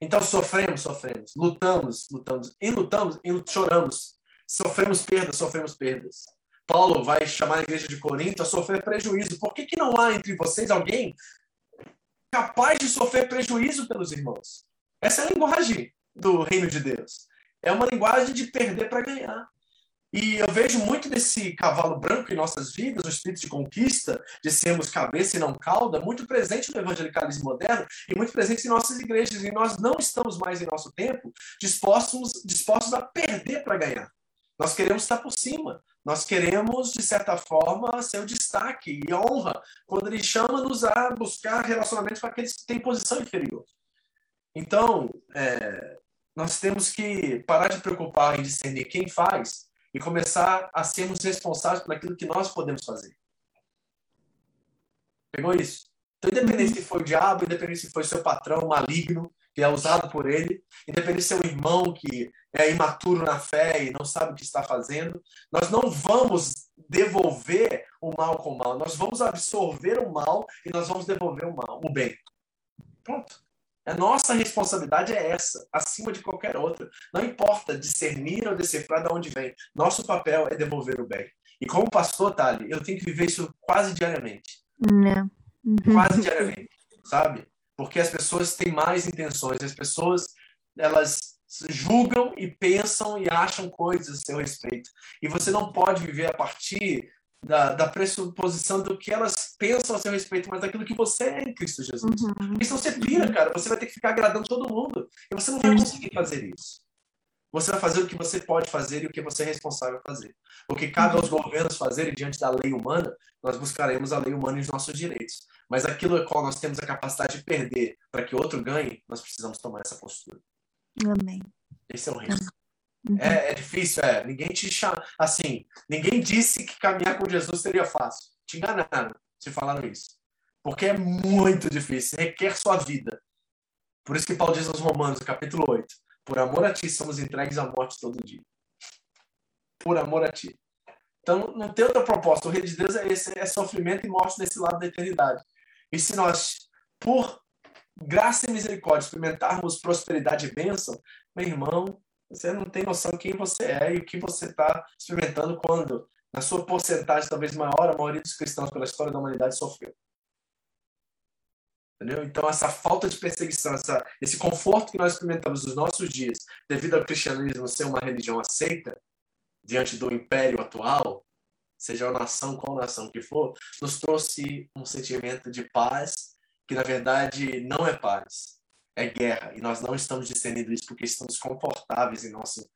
Então sofremos, sofremos, lutamos, lutamos, e lutamos, e choramos, sofremos perdas, sofremos perdas. Paulo vai chamar a igreja de Corinto a sofrer prejuízo. Por que, que não há entre vocês alguém capaz de sofrer prejuízo pelos irmãos? Essa é a linguagem do reino de Deus. É uma linguagem de perder para ganhar. E eu vejo muito desse cavalo branco em nossas vidas, o espírito de conquista, de sermos cabeça e não cauda, muito presente no evangelicalismo moderno e muito presente em nossas igrejas. E nós não estamos mais em nosso tempo dispostos, dispostos a perder para ganhar. Nós queremos estar por cima. Nós queremos, de certa forma, ser o destaque e honra quando ele chama-nos a buscar relacionamento com aqueles que têm posição inferior. Então, é, nós temos que parar de preocupar em discernir quem faz e começar a sermos responsáveis por aquilo que nós podemos fazer. Pegou isso? Então, independente se foi o diabo, independente se foi seu patrão maligno, que é usado por ele, independente se é o irmão que é imaturo na fé e não sabe o que está fazendo, nós não vamos devolver o mal com o mal, nós vamos absorver o mal e nós vamos devolver o mal, o bem. Pronto. A nossa responsabilidade é essa, acima de qualquer outra. Não importa discernir ou decifrar de onde vem. Nosso papel é devolver o bem. E como pastor, Tali, eu tenho que viver isso quase diariamente. Não. Uhum. Quase diariamente, sabe? Porque as pessoas têm mais intenções. As pessoas, elas julgam e pensam e acham coisas a seu respeito. E você não pode viver a partir da, da pressuposição do que elas pensam a seu respeito, mas daquilo que você é em Cristo Jesus. Uhum. E se você pira, cara, você vai ter que ficar agradando todo mundo. E você não vai conseguir fazer isso. Você vai fazer o que você pode fazer e o que você é responsável a fazer. O que cabe aos governos fazerem diante da lei humana, nós buscaremos a lei humana e os nossos direitos. Mas aquilo a qual nós temos a capacidade de perder para que outro ganhe, nós precisamos tomar essa postura. Amém. Esse é o risco. Uhum. É, é, difícil, é. Ninguém te chama. Assim, ninguém disse que caminhar com Jesus seria fácil. Te enganaram se falaram isso. Porque é muito difícil, requer sua vida. Por isso que Paulo diz aos Romanos, capítulo 8: Por amor a ti somos entregues à morte todo dia. Por amor a ti. Então, não tem outra proposta. O reino de Deus é esse: é sofrimento e morte nesse lado da eternidade. E se nós, por graça e misericórdia, experimentarmos prosperidade e bênção, meu irmão, você não tem noção quem você é e o que você está experimentando quando, na sua porcentagem talvez maior, a maioria dos cristãos pela história da humanidade sofreu. Entendeu? Então, essa falta de perseguição, essa, esse conforto que nós experimentamos nos nossos dias, devido ao cristianismo ser uma religião aceita, diante do império atual, seja a nação qual nação que for, nos trouxe um sentimento de paz que, na verdade, não é paz é guerra. E nós não estamos discernindo isso porque estamos confortáveis em nosso,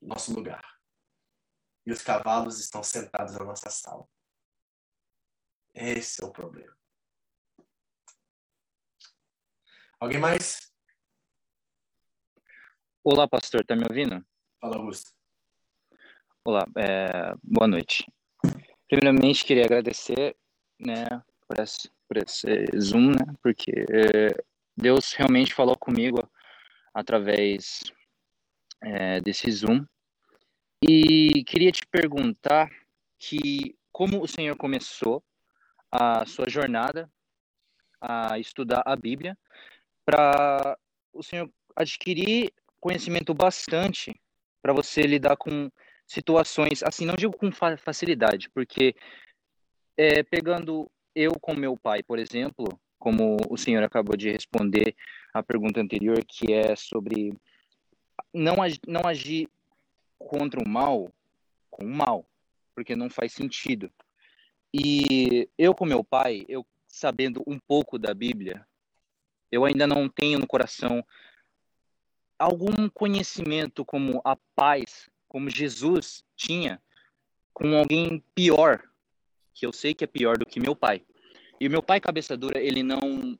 nosso lugar. E os cavalos estão sentados na nossa sala. Esse é o problema. Alguém mais? Olá, pastor, tá me ouvindo? Fala, Augusto. Olá, é, boa noite. Primeiramente, queria agradecer né, por, esse, por esse Zoom, né, porque é, Deus realmente falou comigo através é, desse Zoom. E queria te perguntar que como o Senhor começou a sua jornada a estudar a Bíblia para o Senhor adquirir conhecimento bastante para você lidar com situações, assim, não digo com facilidade, porque é, pegando eu com meu pai, por exemplo, como o senhor acabou de responder a pergunta anterior, que é sobre não, ag não agir contra o mal com o mal, porque não faz sentido. E eu, com meu pai, eu sabendo um pouco da Bíblia, eu ainda não tenho no coração algum conhecimento como a paz, como Jesus tinha com alguém pior, que eu sei que é pior do que meu pai. E o meu pai cabeça dura, ele não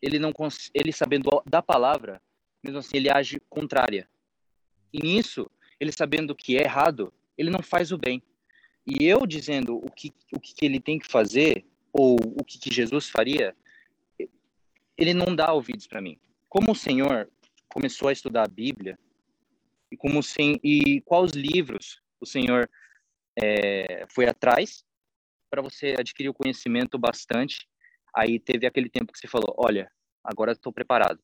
ele não ele sabendo da palavra, mesmo assim ele age contrária. E nisso, ele sabendo que é errado, ele não faz o bem. E eu dizendo o que o que ele tem que fazer ou o que, que Jesus faria, ele não dá ouvidos para mim. Como o Senhor começou a estudar a Bíblia e como sem e quais livros o Senhor é, foi atrás para você adquirir o conhecimento bastante. Aí teve aquele tempo que você falou: olha, agora estou preparado.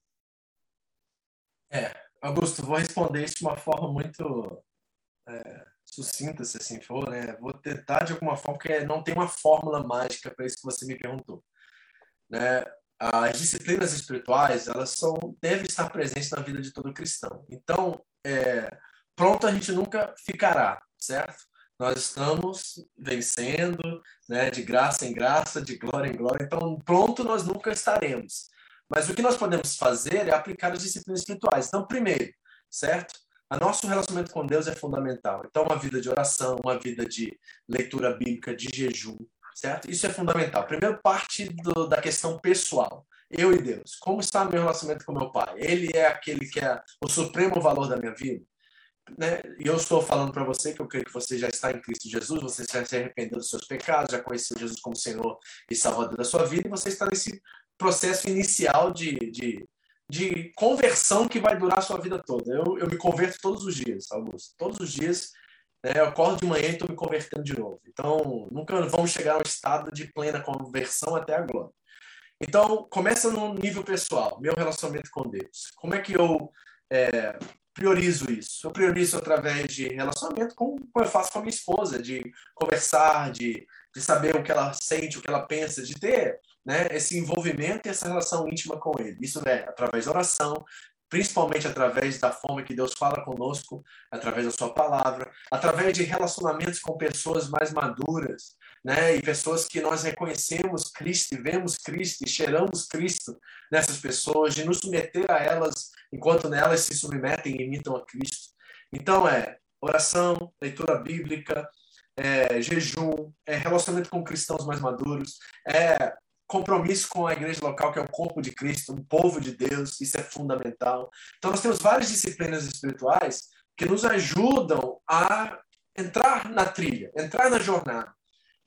É, Augusto, vou responder isso de uma forma muito é, sucinta, se assim for, né? Vou tentar de alguma forma, porque não tem uma fórmula mágica para isso que você me perguntou. Né? As disciplinas espirituais, elas são, devem estar presentes na vida de todo cristão. Então, é, pronto a gente nunca ficará. certo? Nós estamos vencendo, né, de graça em graça, de glória em glória. Então, pronto nós nunca estaremos. Mas o que nós podemos fazer é aplicar as disciplinas espirituais. Então, primeiro, certo? O nosso relacionamento com Deus é fundamental. Então, uma vida de oração, uma vida de leitura bíblica, de jejum, certo? Isso é fundamental. Primeiro, parte do, da questão pessoal. Eu e Deus. Como está meu relacionamento com meu Pai? Ele é aquele que é o supremo valor da minha vida? Né? E eu estou falando para você que eu creio que você já está em Cristo Jesus, você já se arrependeu dos seus pecados, já conheceu Jesus como Senhor e Salvador da sua vida, e você está nesse processo inicial de, de, de conversão que vai durar a sua vida toda. Eu, eu me converto todos os dias, Augusto. Todos os dias né, eu acordo de manhã e estou me convertendo de novo. Então, nunca vamos chegar ao estado de plena conversão até agora. Então, começa no nível pessoal, meu relacionamento com Deus. Como é que eu é, priorizo isso? Eu priorizo através de relacionamento com, como eu faço com a minha esposa, de conversar, de, de saber o que ela sente, o que ela pensa, de ter né, esse envolvimento e essa relação íntima com Ele. Isso é através da oração, principalmente através da forma que Deus fala conosco, através da sua palavra, através de relacionamentos com pessoas mais maduras, né? E pessoas que nós reconhecemos Cristo, vemos Cristo, cheiramos Cristo nessas pessoas, de nos submeter a elas enquanto nelas se submetem e imitam a Cristo. Então é oração, leitura bíblica, é, jejum, é relacionamento com cristãos mais maduros, é compromisso com a igreja local, que é o corpo de Cristo, um povo de Deus, isso é fundamental. Então, nós temos várias disciplinas espirituais que nos ajudam a entrar na trilha, entrar na jornada.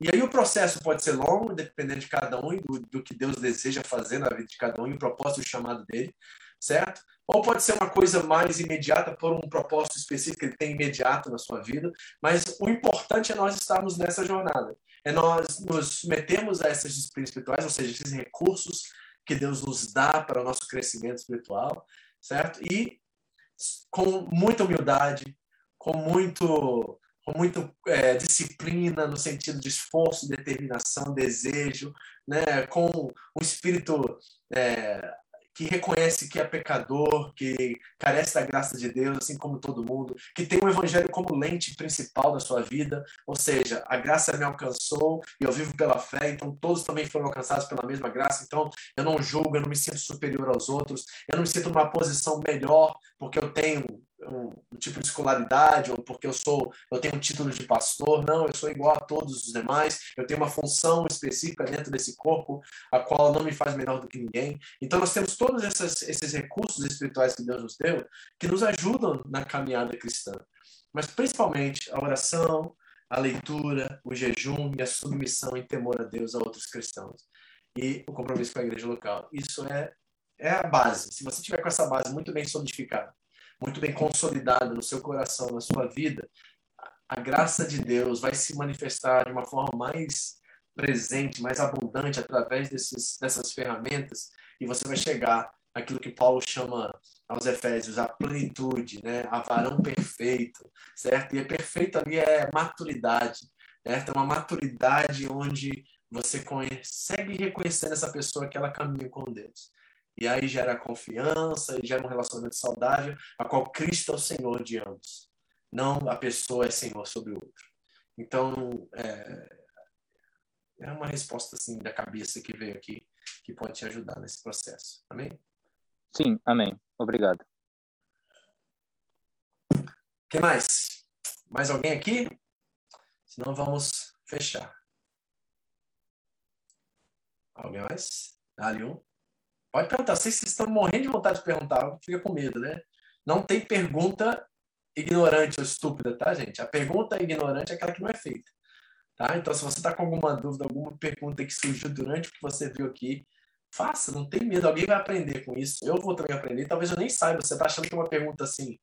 E aí o processo pode ser longo, dependendo de cada um do, do que Deus deseja fazer na vida de cada um e o propósito o chamado dele, certo? Ou pode ser uma coisa mais imediata por um propósito específico que ele tem imediato na sua vida, mas o importante é nós estarmos nessa jornada é nós nos metemos a essas disciplinas espirituais, ou seja, esses recursos que Deus nos dá para o nosso crescimento espiritual, certo? E com muita humildade, com muito com muito é, disciplina no sentido de esforço, determinação, desejo, né, com um espírito é, que reconhece que é pecador, que carece da graça de Deus, assim como todo mundo, que tem o evangelho como lente principal da sua vida, ou seja, a graça me alcançou e eu vivo pela fé, então todos também foram alcançados pela mesma graça, então eu não julgo, eu não me sinto superior aos outros, eu não me sinto numa posição melhor porque eu tenho um, tipo de escolaridade ou porque eu sou eu tenho um título de pastor não eu sou igual a todos os demais eu tenho uma função específica dentro desse corpo a qual não me faz melhor do que ninguém. Então nós temos todos essas, esses recursos espirituais que Deus nos deu que nos ajudam na caminhada cristã. Mas principalmente a oração a leitura o jejum e a submissão em temor a Deus a outros cristãos. E o compromisso com a igreja local. Isso é é a base. Se você tiver com essa base muito bem solidificada muito bem consolidada no seu coração, na sua vida, a graça de Deus vai se manifestar de uma forma mais presente, mais abundante através desses, dessas ferramentas e você vai chegar aquilo que Paulo chama aos Efésios a plenitude, né? A varão perfeito, certo? E é perfeito ali é maturidade, certo? É uma maturidade onde você consegue reconhecer nessa pessoa que ela caminha com Deus. E aí gera confiança, e gera um relacionamento saudável, a qual Cristo é o Senhor de ambos. Não a pessoa é Senhor sobre o outro. Então, é, é uma resposta assim da cabeça que veio aqui, que pode te ajudar nesse processo. Amém? Sim, amém. Obrigado. que mais? Mais alguém aqui? Senão vamos fechar. Alguém mais? Ali um. Pode perguntar. Vocês estão morrendo de vontade de perguntar, fica com medo, né? Não tem pergunta ignorante ou estúpida, tá, gente? A pergunta ignorante é aquela que não é feita. Tá? Então, se você está com alguma dúvida, alguma pergunta que surgiu durante o que você viu aqui, faça, não tem medo, alguém vai aprender com isso. Eu vou também aprender, talvez eu nem saiba. Você está achando que é uma pergunta assim,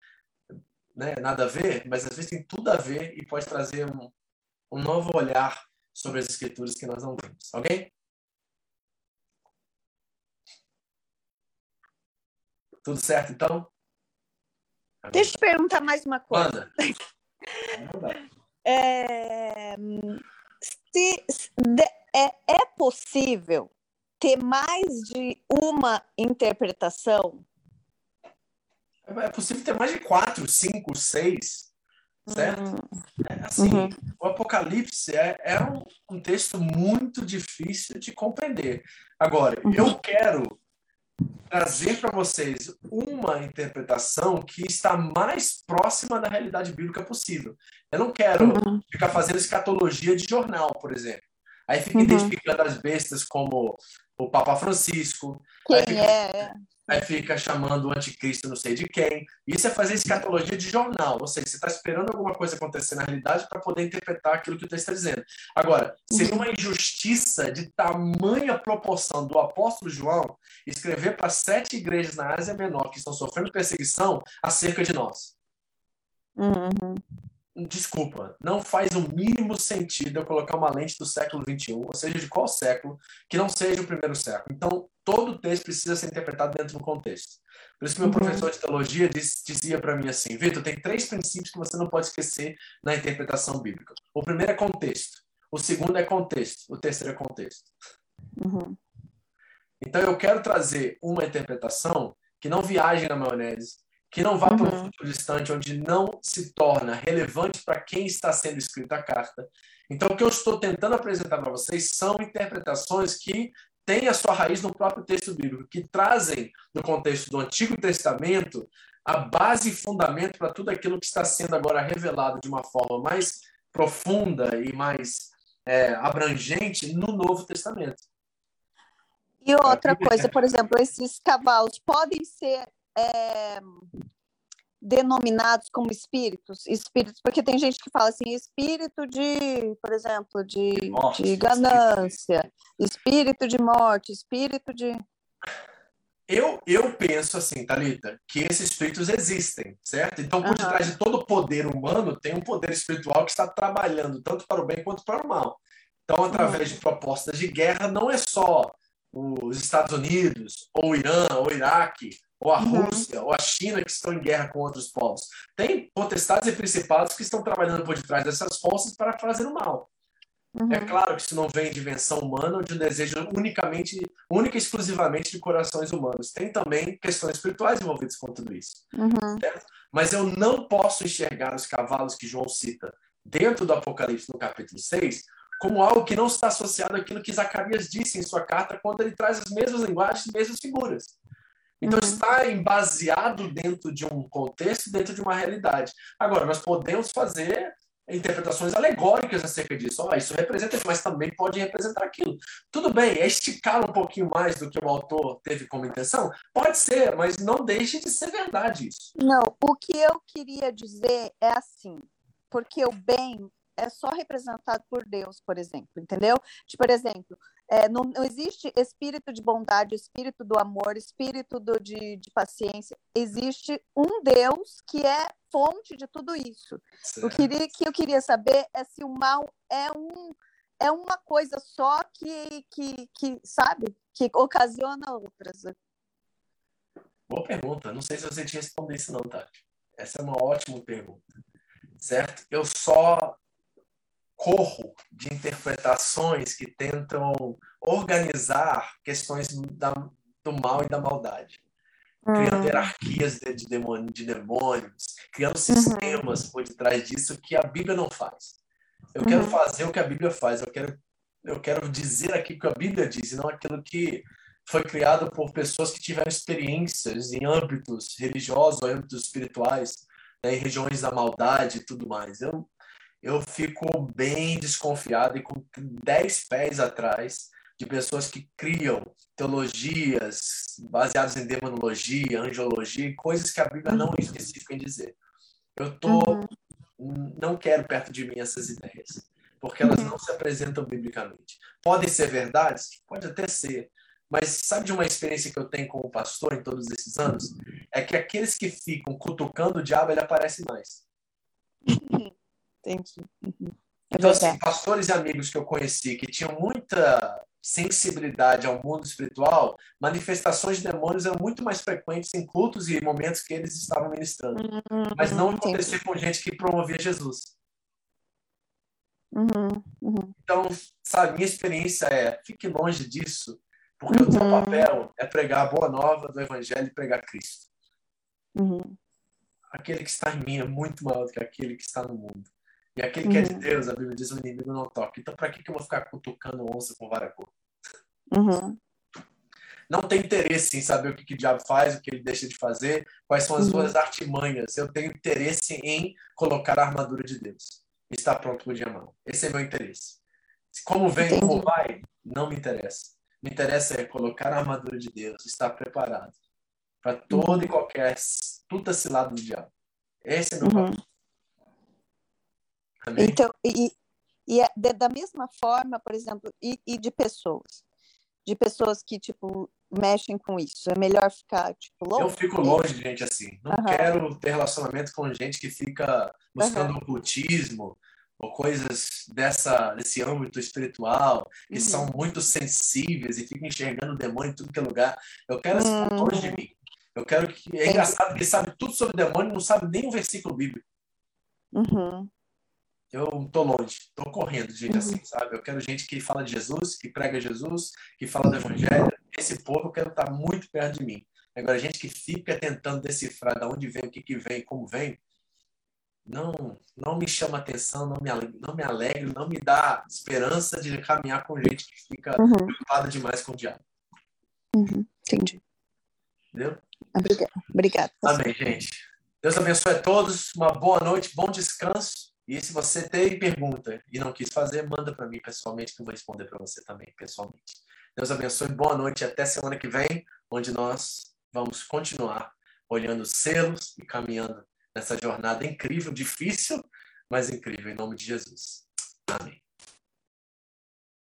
né, nada a ver, mas às vezes tem tudo a ver e pode trazer um, um novo olhar sobre as escrituras que nós não vemos. Ok? Tudo certo, então? Deixa eu te perguntar mais uma coisa. Manda. É, se, é, é possível ter mais de uma interpretação? É possível ter mais de quatro, cinco, seis. certo? Uhum. Assim, uhum. o Apocalipse é, é um, um, texto muito difícil de compreender. Agora, uhum. eu quero trazer para vocês uma interpretação que está mais próxima da realidade bíblica possível. Eu não quero uhum. ficar fazendo escatologia de jornal, por exemplo. Aí fica uhum. identificando as bestas como o Papa Francisco. Quem fica, é? Aí fica chamando o anticristo não sei de quem. Isso é fazer escatologia de jornal. Ou seja, você está esperando alguma coisa acontecer na realidade para poder interpretar aquilo que o texto está dizendo. Agora, seria uma injustiça de tamanha proporção do apóstolo João escrever para sete igrejas na Ásia Menor que estão sofrendo perseguição acerca de nós. Uhum desculpa, não faz o mínimo sentido eu colocar uma lente do século XXI, ou seja, de qual século, que não seja o primeiro século. Então, todo texto precisa ser interpretado dentro do contexto. Por isso que meu uhum. professor de teologia diz, dizia para mim assim, Vitor, tem três princípios que você não pode esquecer na interpretação bíblica. O primeiro é contexto, o segundo é contexto, o terceiro é contexto. Uhum. Então, eu quero trazer uma interpretação que não viaje na maionese, que não vá uhum. para um futuro distante, onde não se torna relevante para quem está sendo escrita a carta. Então, o que eu estou tentando apresentar para vocês são interpretações que têm a sua raiz no próprio texto bíblico, que trazem, no contexto do Antigo Testamento, a base e fundamento para tudo aquilo que está sendo agora revelado de uma forma mais profunda e mais é, abrangente no Novo Testamento. E outra coisa, por exemplo, esses cavalos podem ser é, denominados como espíritos, espíritos, porque tem gente que fala assim, espírito de, por exemplo, de, morte, de ganância, espírito. espírito de morte, espírito de eu, eu penso assim, Talita, que esses espíritos existem, certo? Então, por uhum. detrás de todo poder humano, tem um poder espiritual que está trabalhando tanto para o bem quanto para o mal. Então, através uhum. de propostas de guerra, não é só os Estados Unidos, ou o Irã, ou o Iraque, ou a uhum. Rússia, ou a China que estão em guerra com outros povos. Tem potestades e principados que estão trabalhando por detrás dessas forças para fazer o mal. Uhum. É claro que isso não vem de invenção humana ou de um desejo unicamente, única e exclusivamente de corações humanos. Tem também questões espirituais envolvidas com tudo isso. Uhum. Mas eu não posso enxergar os cavalos que João cita dentro do Apocalipse, no capítulo 6, como algo que não está associado àquilo que Zacarias disse em sua carta quando ele traz as mesmas linguagens, as mesmas figuras. Então, uhum. está embaseado dentro de um contexto, dentro de uma realidade. Agora, nós podemos fazer interpretações alegóricas acerca disso. Oh, isso representa isso, mas também pode representar aquilo. Tudo bem, é esticar um pouquinho mais do que o autor teve como intenção? Pode ser, mas não deixe de ser verdade isso. Não, o que eu queria dizer é assim, porque o bem é só representado por Deus, por exemplo, entendeu? Tipo, por exemplo, é, não, não, existe espírito de bondade, espírito do amor, espírito do, de, de paciência. Existe um Deus que é fonte de tudo isso. O que, que eu queria saber é se o mal é um é uma coisa só que, que, que sabe, que ocasiona outras. Boa pergunta. Não sei se você tinha respondido isso não, Tati. Essa é uma ótima pergunta. Certo? Eu só corro de interpretações que tentam organizar questões da, do mal e da maldade. Criando hum. hierarquias de, de, demônio, de demônios, criando uhum. sistemas uhum. por detrás disso que a Bíblia não faz. Eu uhum. quero fazer o que a Bíblia faz, eu quero, eu quero dizer aqui o que a Bíblia diz, e não aquilo que foi criado por pessoas que tiveram experiências em âmbitos religiosos, ou âmbitos espirituais, né, em regiões da maldade e tudo mais. Eu eu fico bem desconfiado e com 10 pés atrás de pessoas que criam teologias baseadas em demonologia, angiologia, coisas que a Bíblia não é específica em dizer. Eu tô uhum. não quero perto de mim essas ideias, porque elas uhum. não se apresentam biblicamente. Podem ser verdades, pode até ser, mas sabe de uma experiência que eu tenho como pastor em todos esses anos? É que aqueles que ficam cutucando o diabo, ele aparece mais. Entendi. Uhum. É então, assim, pastores e amigos que eu conheci que tinham muita sensibilidade ao mundo espiritual, manifestações de demônios eram muito mais frequentes em cultos e momentos que eles estavam ministrando. Uhum, Mas não acontecia com gente que promovia Jesus. Uhum, uhum. Então, sabe, minha experiência é, fique longe disso, porque o seu uhum. papel é pregar a boa nova do evangelho e pregar Cristo. Uhum. aquele que está em mim é muito maior do que aquele que está no mundo. E aquele que uhum. é de. Deus, a Bíblia diz, o inimigo não toca. Então, para que, que eu vou ficar cutucando onça com vara curta? Uhum. Não tem interesse em saber o que, que o diabo faz, o que ele deixa de fazer, quais são as uhum. suas artimanhas. Eu tenho interesse em colocar a armadura de Deus. Estar pronto para o dia mau. Esse é meu interesse. Como vem, Entendi. como vai, não me interessa. Me interessa é colocar a armadura de Deus, estar preparado para todo uhum. e qualquer tudo cilada do diabo. Esse é meu uhum. Amém? Então, e, e é da mesma forma, por exemplo, e, e, de pessoas, de pessoas que tipo mexem com isso, é melhor ficar tipo longe. Eu fico longe de gente assim. Não uhum. quero ter relacionamento com gente que fica buscando uhum. ocultismo ou coisas dessa desse âmbito espiritual que uhum. são muito sensíveis e ficam enxergando o demônio em tudo que é lugar. Eu quero uhum. longe de mim. Eu quero que. É engraçado que sabe tudo sobre demônio e não sabe nem um versículo bíblico. Uhum. Eu tô longe, tô correndo gente uhum. assim, sabe? Eu quero gente que fala de Jesus, que prega Jesus, que fala do Evangelho. Esse povo eu quero estar muito perto de mim. Agora, gente que fica tentando decifrar de onde vem, o que, que vem, como vem, não, não me chama atenção, não me, alegre, não me alegre, não me dá esperança de caminhar com gente que fica uhum. preocupada demais com o diabo. Uhum. Entendi. Entendeu? Obrigada. Obrigada. Amém, gente. Deus abençoe a todos. Uma boa noite, bom descanso. E se você tem pergunta e não quis fazer, manda para mim pessoalmente, que eu vou responder para você também pessoalmente. Deus abençoe, boa noite até semana que vem, onde nós vamos continuar olhando selos e caminhando nessa jornada incrível, difícil, mas incrível, em nome de Jesus. Amém.